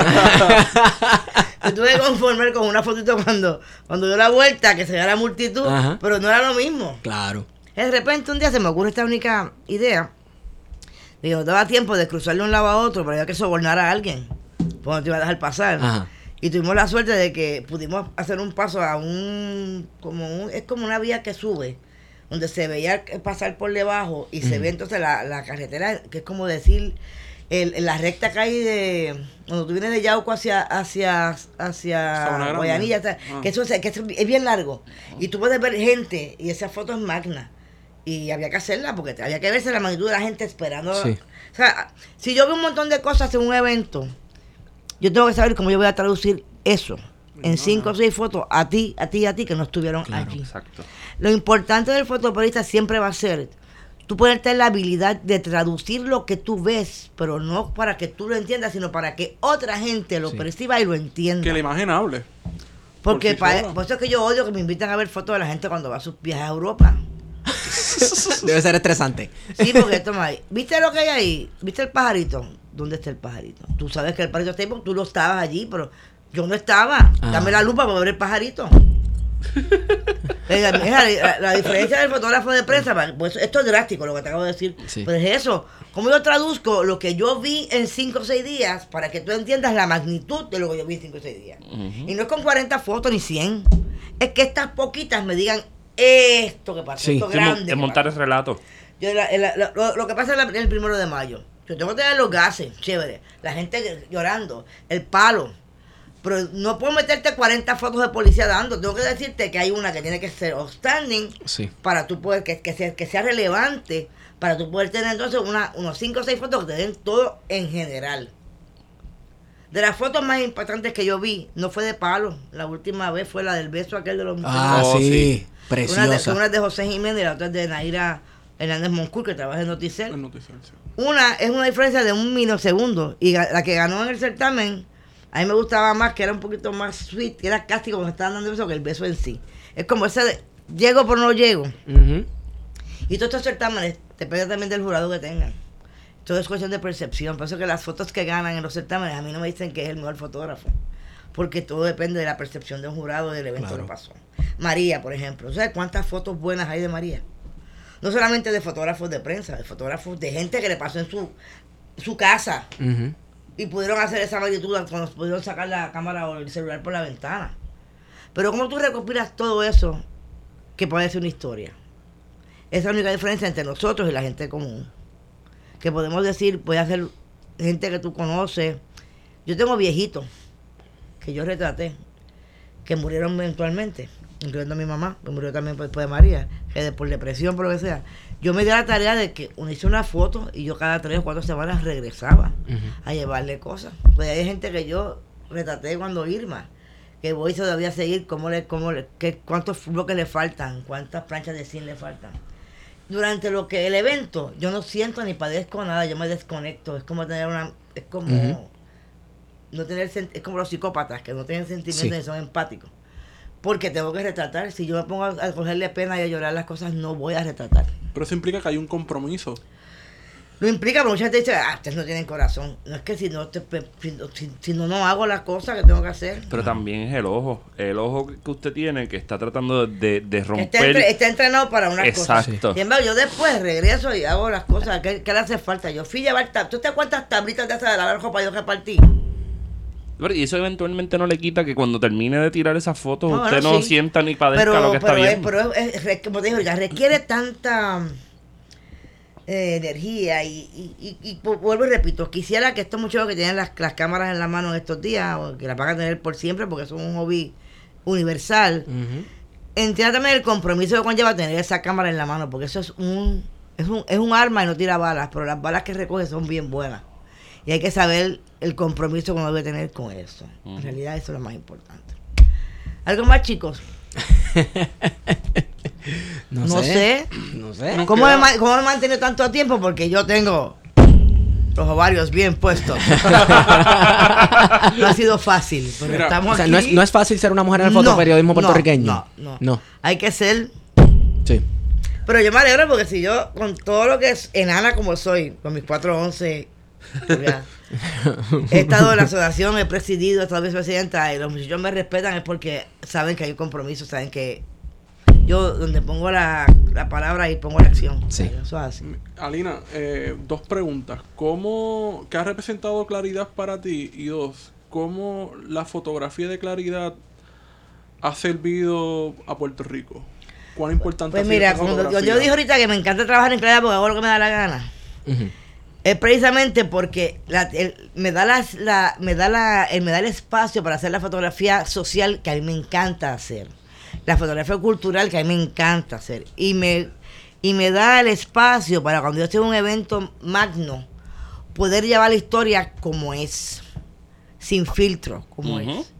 Me tuve que conformar con una fotito cuando, cuando dio la vuelta, que se vea la multitud, Ajá. pero no era lo mismo. Claro. De repente un día se me ocurre esta única idea. Digo, no daba tiempo de cruzar de un lado a otro, pero había que sobornar a alguien. Pues no te iba a dejar pasar. Ajá. Y tuvimos la suerte de que pudimos hacer un paso a un, como un, es como una vía que sube, donde se veía pasar por debajo y se ve entonces la, la carretera, que es como decir, el, la recta que hay de, cuando tú vienes de Yauco hacia, hacia, hacia. Guayanilla, Ah. que eso se- que es, es bien largo. Y tú puedes ver gente, y esa foto es magna. Y había que hacerla porque había que verse la magnitud de la gente esperando. Sí. O sea, si yo veo un montón de cosas en un evento, yo tengo que saber cómo yo voy a traducir eso en cinco o seis fotos a ti, a ti y a ti que no estuvieron Claro. allí. Exacto. Lo importante del fotoperiodista siempre va a ser tú poder tener la habilidad de traducir lo que tú ves, pero no para que tú lo entiendas, sino para que otra gente lo Sí. perciba y lo entienda. Que la imagen hable. Porque por sí pa- sola. por eso es que yo odio que me invitan a ver fotos de la gente cuando va a sus viajes a Europa. Debe ser estresante. Sí, porque toma ahí. ¿Viste lo que hay ahí? ¿Viste el pajarito? ¿Dónde está el pajarito? Tú sabes que el pajarito está ahí porque tú lo estabas allí, pero yo no estaba. Ah. Dame la lupa para ver el pajarito. La, la diferencia del fotógrafo de prensa, pues esto es drástico lo que te acabo de decir. Sí. Pero es eso. ¿Cómo yo traduzco lo que yo vi en 5 o 6 días para que tú entiendas la magnitud de lo que yo vi en 5 o 6 días? Y no es con 40 fotos ni 100. Es que estas poquitas me digan esto que pasó, Sí. esto grande. es que montar el relato. Yo, la- la- la- lo, lo que pasa es la- el primero de mayo. Yo tengo que tener los gases, chévere. La gente llorando, el palo. Pero no puedo meterte 40 fotos de policía dando. Tengo que decirte que hay una que tiene que ser outstanding Sí. para tú poder, que, que, sea, que sea relevante, para tú poder tener entonces una, unos 5 o 6 fotos que te den todo en general. De las fotos más impactantes que yo vi, no fue de palo. La última vez fue la del beso aquel de los Ah, Oh, sí. Sí. una, de, Preciosa. una es de José Jiménez y la otra es de Naira Hernández Moncur, que trabaja en Noticel. El sí. Una es una diferencia de un minosegundo. Y la que ganó en el certamen, a mí me gustaba más, que era un poquito más sweet, que era casi como estaban dando beso que el beso en sí. Es como ese de, llego pero no llego. Y todos estos certámenes depende también del jurado que tengan. Todo es cuestión de percepción. Por eso que las fotos que ganan en los certámenes a mí no me dicen que es el mejor fotógrafo. Porque todo depende de la percepción de un jurado del evento Claro. que pasó. María, por ejemplo. ¿Sabes cuántas fotos buenas hay de María? No solamente de fotógrafos de prensa, de fotógrafos de gente que le pasó en su, su casa y pudieron hacer esa magnitud cuando pudieron sacar la cámara o el celular por la ventana. Pero ¿cómo tú recopilas todo eso que puede ser una historia? Esa es la única diferencia entre nosotros y la gente común. Que podemos decir, puede ser gente que tú conoces. Yo tengo viejitos que yo retraté, que murieron eventualmente, incluyendo a mi mamá, que murió también después de María, que de- por depresión, por lo que sea. Yo me di la tarea de que uno hice una foto y yo cada tres o cuatro semanas regresaba a llevarle cosas. Pues hay gente que yo retraté cuando Irma, que voy todavía a seguir cómo le, cómo le, qué, cuántos bloques le faltan, cuántas planchas de cine le faltan. Durante lo que el evento, yo no siento ni padezco nada, yo me desconecto. Es como tener una, es como. No tener es como los psicópatas que no tienen sentimientos Sí. ni son empáticos. Porque tengo que retratar. Si yo me pongo a, a cogerle pena y a llorar las cosas, no voy a retratar. Pero eso implica que hay un compromiso. Lo implica, porque mucha gente dice, ah, ustedes no tienen corazón. No es que si no, te, si, no- si- si no, no hago las cosas que tengo que hacer. Pero también es el ojo. El ojo que usted tiene que está tratando de, de Está, romper. entre- está entrenado para unas cosas. Exacto. Sin embargo, yo después regreso y hago las cosas que, que le hace falta. Yo fui a llevar tab- ¿Tú te cuántas tablitas de esas de lavar ropa yo repartí? Pero, Y eso eventualmente no le quita que cuando termine de tirar esas fotos No, usted no, no sí. sienta ni padezca Pero, lo que está pero, es, viendo. pero es, es- como te digo, ya requiere tanta eh, energía y, y, y- y vu- vuelvo y repito, quisiera que estos muchachos que tienen las, las cámaras en la mano en estos días, o que las van a tener por siempre porque son un hobby universal, Ujú. entienda también el compromiso que conlleva tener esa cámara en la mano, porque eso es un, es un, es un arma y no tira balas, pero las balas que recoge son bien buenas. Y hay que saber el compromiso que uno debe tener con eso. En realidad eso es lo más importante. ¿Algo más, chicos? No sé. No sé. ¿Cómo me, ¿Cómo me he mantenido tanto tiempo? Porque yo tengo los ovarios bien puestos. no ha sido fácil, pero Mira, estamos O sea, aquí. no es, no es fácil ser una mujer en el fotoperiodismo no, puertorriqueño. No, no, No. Hay que ser. Sí. Pero yo me alegro porque si yo, con todo lo que es enana como soy, con mis 411, ya, he estado en la asociación, he presidido, he estado vicepresidenta y los muchachos me respetan es porque saben que hay un compromiso, saben que yo donde pongo la, la palabra y pongo la acción. Sí. Eso es así. Alina, eh, dos preguntas. ¿Cómo, ¿Qué ha representado claridad para ti? Y dos, ¿cómo la fotografía de claridad ha servido a Puerto Rico? ¿Cuán importante Pues ha sido mira, cuando yo, yo dije ahorita que me encanta trabajar en claridad porque hago lo que me da la gana. Es precisamente porque la- el- me da las- la, me da la, el- me da el espacio para hacer la fotografía social que a mí me encanta hacer. La fotografía cultural que a mí me encanta hacer. Y me, y me da el espacio para cuando yo estoy en un evento magno, poder llevar la historia como es. Sin filtro, como es.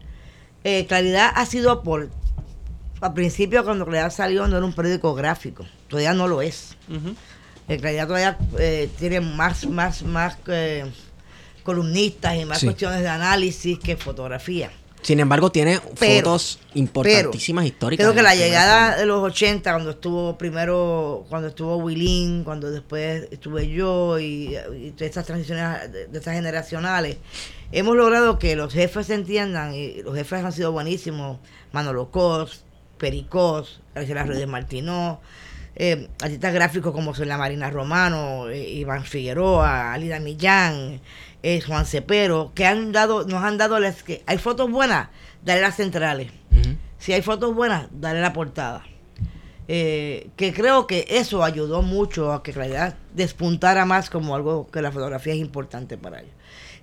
Eh, Claridad ha sido por. Al principio, cuando Claridad salió, no era un periódico gráfico. Todavía no lo es. En realidad todavía eh, tiene más, más, más eh, columnistas y más Sí. cuestiones de análisis que fotografía. Sin embargo, tiene Pero- fotos importantísimas históricas. Creo que la llegada de los 80, cuando estuvo primero, cuando estuvo Willín, cuando después estuve yo y, y todas estas transiciones de, de estas generacionales, hemos logrado que los jefes se entiendan y los jefes han sido buenísimos. Manolo Cos, Pericós, Graciela Reyes Martinó, eh, artistas gráficos como son la Marina Romano, eh, Iván Figueroa, Alida Millán, eh, Juan Cepero, que han dado, nos han dado las que hay fotos buenas, dale las centrales. Si hay fotos buenas, dale la portada. Eh, que creo que eso ayudó mucho a que Claridad despuntara más como algo que la fotografía es importante para ellos.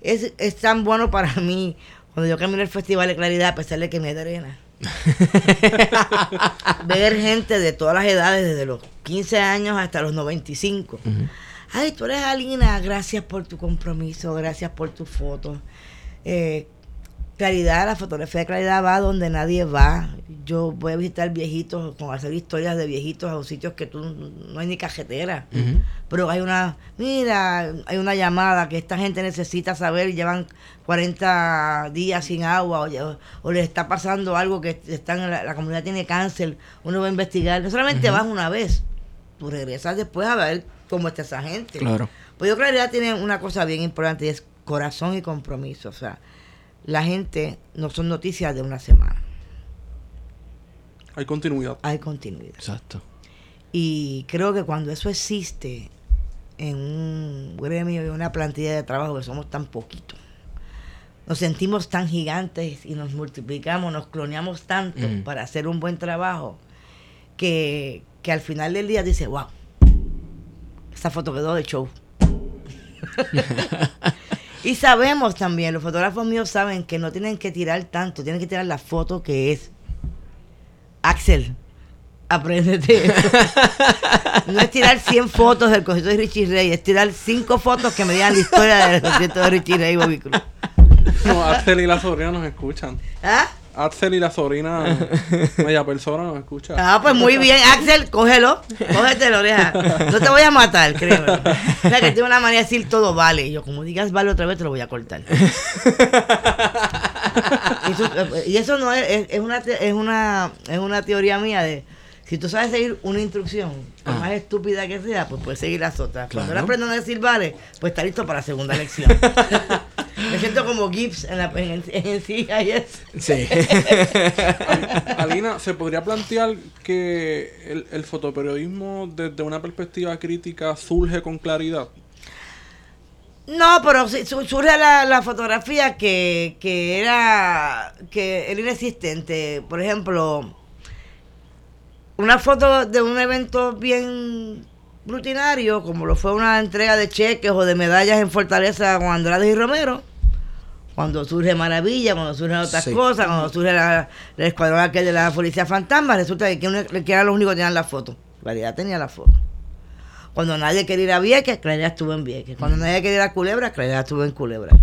Es, es tan bueno para mí cuando yo camino el Festival de Claridad, a pesar de que me drena. Ver gente de todas las edades, desde los 15 años hasta los 95. Ujú. Ay, tú eres Alina, gracias por tu compromiso, gracias por tu foto. Eh, claridad, la fotografía de claridad va donde nadie va. Yo voy a visitar viejitos, con hacer historias de viejitos a sitios que tú no hay ni cajetera. Pero hay una, mira, hay una llamada que esta gente necesita saber, llevan 40 días sin agua o, o les está pasando algo que están la, la comunidad tiene cáncer, uno va a investigar. No solamente vas una vez, tú regresas después a ver cómo está esa gente. Claro. Pues yo Claridad tiene una cosa bien importante y es corazón y compromiso. O sea, la gente no son noticias de una semana, Hay continuidad. hay continuidad. Exacto. Y creo que cuando eso existe en un gremio y una plantilla de trabajo que somos tan poquitos, nos sentimos tan gigantes y nos multiplicamos, nos cloneamos tanto para hacer un buen trabajo, que, que al final del día dice, wow, esa foto quedó de show. y sabemos también, los fotógrafos míos saben que no tienen que tirar tanto, tienen que tirar la foto que es. Axel, apréndete eso. No es tirar 100 fotos del concierto de Richie Ray, es tirar 5 fotos que me digan la historia del concierto de Richie Ray y Bobby Cruz. No, Axel y la sobrina nos escuchan. ¿Ah? Axel y la sobrina, media persona nos escucha. Ah, pues muy bien, Axel, cógelo, cógete la oreja. No te voy a matar, créeme. O sea, que tengo una manera de decir todo vale. Y yo, como digas vale otra vez, te lo voy a cortar. Y eso, y eso no es, es, es una, te- es, una, es una teoría mía de si tú sabes seguir una instrucción, por Ah. más estúpida que sea, pues puedes seguir las otras. Cuando Claro. le aprendan a decir vale, pues está listo para la segunda lección. Me siento como Gibbs en, la, en, el- en CIS. Sí. Alina, ¿se podría plantear que el, el fotoperiodismo desde una perspectiva crítica surge con claridad? No, pero surge la, la fotografía que, que era que era inexistente. Por ejemplo, una foto de un evento bien rutinario, como lo fue una entrega de cheques o de medallas en Fortaleza con Andrade y Romero. Cuando surge Maravilla, cuando surgen otras Sí. cosas, cuando surge la, el escuadrón aquel de la policía fantasma, resulta que, que, que eran los únicos que tenían la foto. Claridad tenía la foto. Cuando nadie quería ir a Vieques, Claridad estuvo en Vieques. Cuando nadie quería ir a Culebra, Claridad estuvo en Culebra.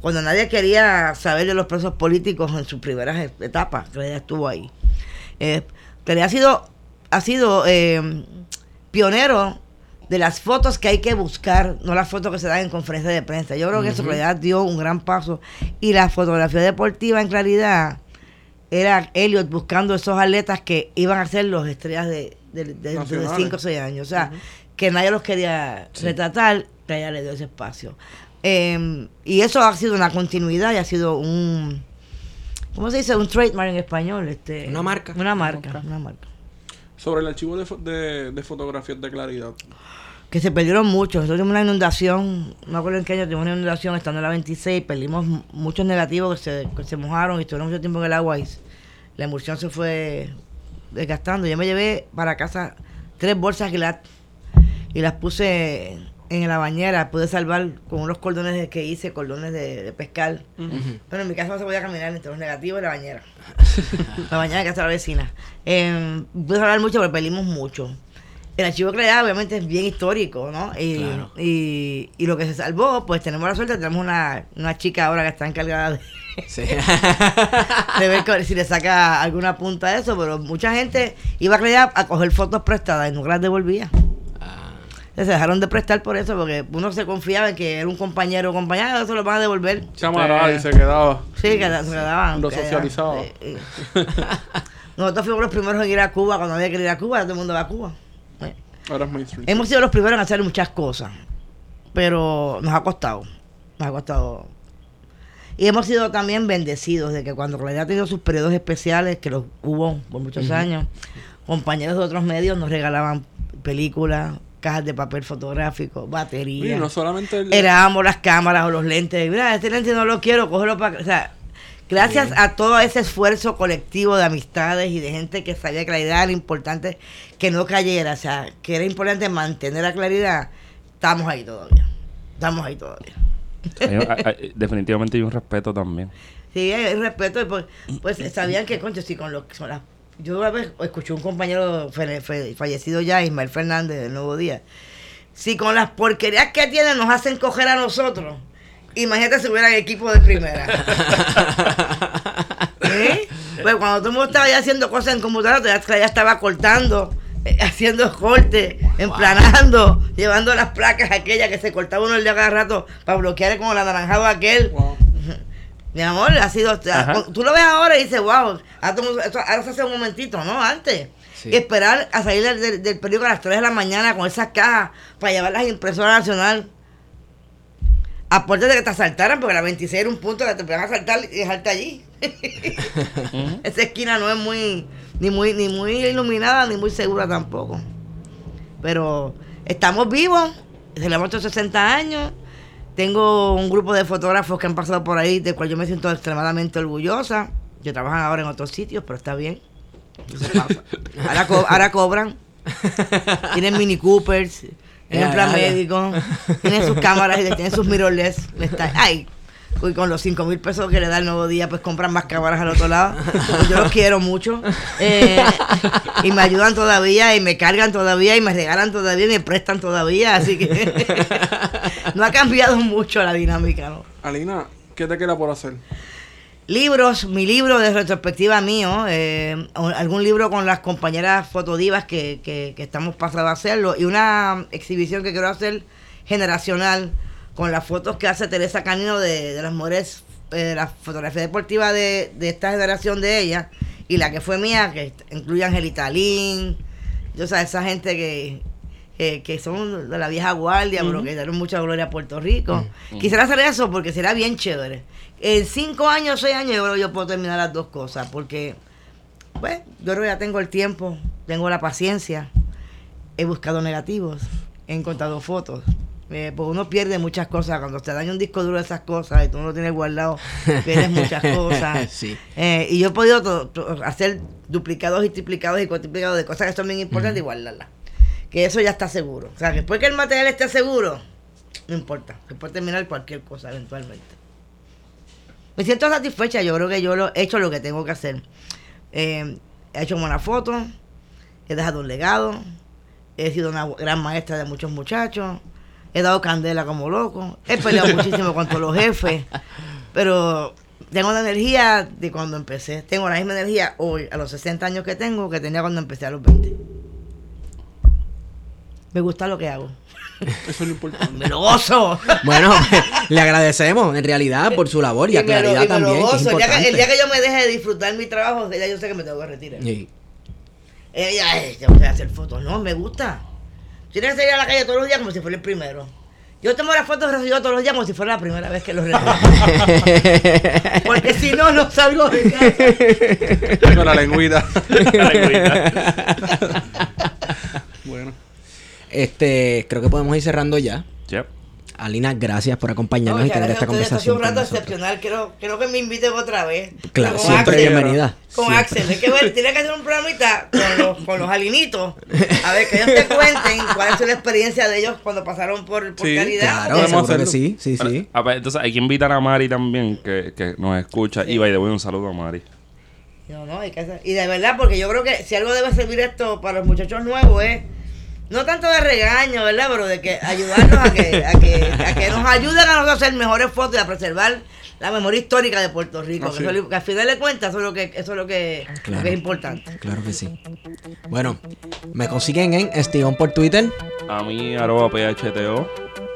Cuando nadie quería saber de los presos políticos en sus primeras e- etapas, Claridad estuvo ahí. Eh, Claridad ha sido, ha sido eh, pionero de las fotos que hay que buscar, no las fotos que se dan en conferencia de prensa. Yo creo que eso en realidad dio un gran paso. Y la fotografía deportiva en claridad era Elliot buscando esos atletas que iban a ser los estrellas de 5 o 6 años. O sea, que nadie los quería retratar, que ella le dio ese espacio. Em, y eso ha sido una continuidad y ha sido un, ¿cómo se dice? Un trademark en español. Este, una marca. Una marca, una marca. Sobre el archivo de, de, fotografías de claridad. Que se perdieron muchos. Nosotros tuvimos una inundación, no me acuerdo en qué año tuvimos una inundación estando en la 26, perdimos muchos negativos que se, que se mojaron y estuvieron mucho tiempo en el agua y la emulsión se fue desgastando. Yo me llevé para casa tres bolsas Glad y las puse en la bañera. Pude salvar con unos cordones que hice, cordones de, pescar. Pero en mi casa no se podía caminar entre los negativos y la bañera. la bañera que casa de la vecina. Eh, pude salvar mucho, pero perdimos mucho. El archivo creado obviamente es bien histórico, ¿no? Y, y, lo que se salvó, pues tenemos la suerte, tenemos una, una chica ahora que está encargada de, de ver si le saca alguna punta de eso, pero mucha gente iba a a coger fotos prestadas y no las devolvía. Ah. Se dejaron de prestar por eso, porque uno se confiaba en que era un compañero o compañera, eso lo van a devolver. Chamarada y se quedaba. Sí, que se quedaban. Lo socializaba. Nosotros fuimos los primeros en ir a Cuba, cuando había que ir a Cuba, todo el mundo va a Cuba. Ahora es mainstream. Hemos sido los primeros en hacer muchas cosas, pero nos ha costado. Nos ha costado y hemos sido también bendecidos de que cuando Claridad ha tenido sus periodos especiales, que los hubo por muchos años, compañeros de otros medios nos regalaban películas, cajas de papel fotográfico, baterías. no solamente Éramos las cámaras o los lentes. Mira, este lente no lo quiero, cógelo para... O sea, gracias a todo ese esfuerzo colectivo de amistades y de gente que sabía que la idea era importante que no cayera, o sea, que era importante mantener la claridad, estamos ahí todavía. Estamos ahí todavía definitivamente hay un respeto también. Sí, hay un respeto. Pues, pues sabían que, concho, sí, con lo que son las. Yo una vez escuché un compañero fallecido ya, Ismael Fernández, del Nuevo Día. Si con las porquerías que tienen nos hacen coger a nosotros, imagínate si hubiera equipo de primera. ¿Eh? Pues cuando todo el mundo estaba ya haciendo cosas en computadora, ya estaba cortando eh, haciendo corte, emplanando, llevando las placas aquellas que se cortaba uno el día cada rato para bloquear como el anaranjado aquel. Mi amor, ha sido. Tú lo ves ahora y dices, wow, ahora se hace un momentito, ¿no? Antes. Y esperar a salir del, del, periódico a las 3 de la mañana con esas cajas para llevarlas a impresora nacional. Aparte de que te asaltaran, porque la 26 era un punto que te podían asaltar y dejarte allí. Esa esquina no es muy ni muy, ni muy iluminada, ni muy segura tampoco. Pero estamos vivos, celebramos 60 años. Tengo un grupo de fotógrafos que han pasado por ahí, del cual yo me siento extremadamente orgullosa. Que trabajan ahora en otros sitios, pero está bien. Ahora, cobran. Tienen Mini Coopers, tienen plan médico, tienen sus cámaras y tienen sus mirrorless. Ay, y con los 5 mil pesos que le da el nuevo día, pues compran más cámaras al otro lado. yo los quiero mucho. Eh, y me ayudan todavía, y me cargan todavía, y me regalan todavía, y me prestan todavía. Así que no ha cambiado mucho la dinámica, ¿no? Alina, ¿qué te queda por hacer? Libros, mi libro de retrospectiva mío, eh, algún libro con las compañeras fotodivas que, que, que estamos pasados a hacerlo, y una exhibición que quiero hacer generacional con las fotos que hace Teresa Canino de, las mujeres, eh, la fotografía deportiva de, esta generación de ella y la que fue mía, que incluye a Angelita Lin, yo sé, esa gente que, que, son de la vieja guardia, pero que dieron mucha gloria a Puerto Rico. Quisiera hacer eso porque será bien chévere. En cinco años, seis años, yo creo que yo puedo terminar las dos cosas, porque, pues, yo creo que ya tengo el tiempo, tengo la paciencia, he buscado negativos, he encontrado fotos, eh, pues uno pierde muchas cosas. Cuando te daña un disco duro de esas cosas y tú no lo tienes guardado, pierdes muchas cosas. Eh, y yo he podido hacer duplicados y triplicados y cuatriplicados de cosas que son bien importantes y guardarlas. Que eso ya está seguro. O sea, que después que el material esté seguro, no importa. Se puede terminar cualquier cosa eventualmente. Me siento satisfecha. Yo creo que yo lo, he hecho lo que tengo que hacer. Eh, he hecho buenas fotos, he dejado un legado, he sido una gran maestra de muchos muchachos he dado candela como loco, he peleado muchísimo contra los jefes, pero tengo la energía de cuando empecé. Tengo la misma energía hoy, a los 60 años que tengo, que tenía cuando empecé a los 20. Me gusta lo que hago. Eso es lo importante. Me lo gozo. Bueno, le agradecemos en realidad por su labor y a Claridad y me lo también, que es gozo. El día que, el día que yo me deje de disfrutar mi trabajo, ya yo sé que me tengo que retirar. Sí. Ella, ay, tengo que hacer fotos. No, me gusta. Tienes que salir a la calle todos los días como si fuera el primero. Yo tomo las fotos de todos los días como si fuera la primera vez que los retomo. Porque si no, no salgo de casa. Con la lengüita. La lengüita. Bueno. Este, creo que podemos ir cerrando ya. Yep. Alina, gracias por acompañarnos No, y tener esta a esto ha sido conversación un rato excepcional. Quiero, quiero que me inviten otra vez. Claro, Con siempre Axel. bienvenida. Con Siempre. Axel. Hay que ver, tiene que hacer un programita con los, con los alinitos. A ver, que ellos te cuenten cuál es la experiencia de ellos cuando pasaron por, por Sí, caridad. Claro, que hacerlo. sí, sí, sí. Entonces hay que invitar a Mari también, que, que nos escucha. Y by the way, un saludo a Mari. No, no, hay que hacer. Y de verdad, porque yo creo que si algo debe servir esto para los muchachos nuevos es. No tanto de regaño, ¿verdad? Pero de que ayudarnos a que, a que, a que nos ayuden a nosotros a hacer mejores fotos y a preservar la memoria histórica de Puerto Rico. Que, eso, es. es lo- que al final de cuentas eso es lo que, eso es lo que, lo Claro. que es importante. Claro que sí. Bueno, me consiguen en Estigón por Twitter. A mí, arroba PHTO.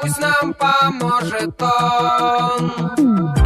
пусть нам поможет он.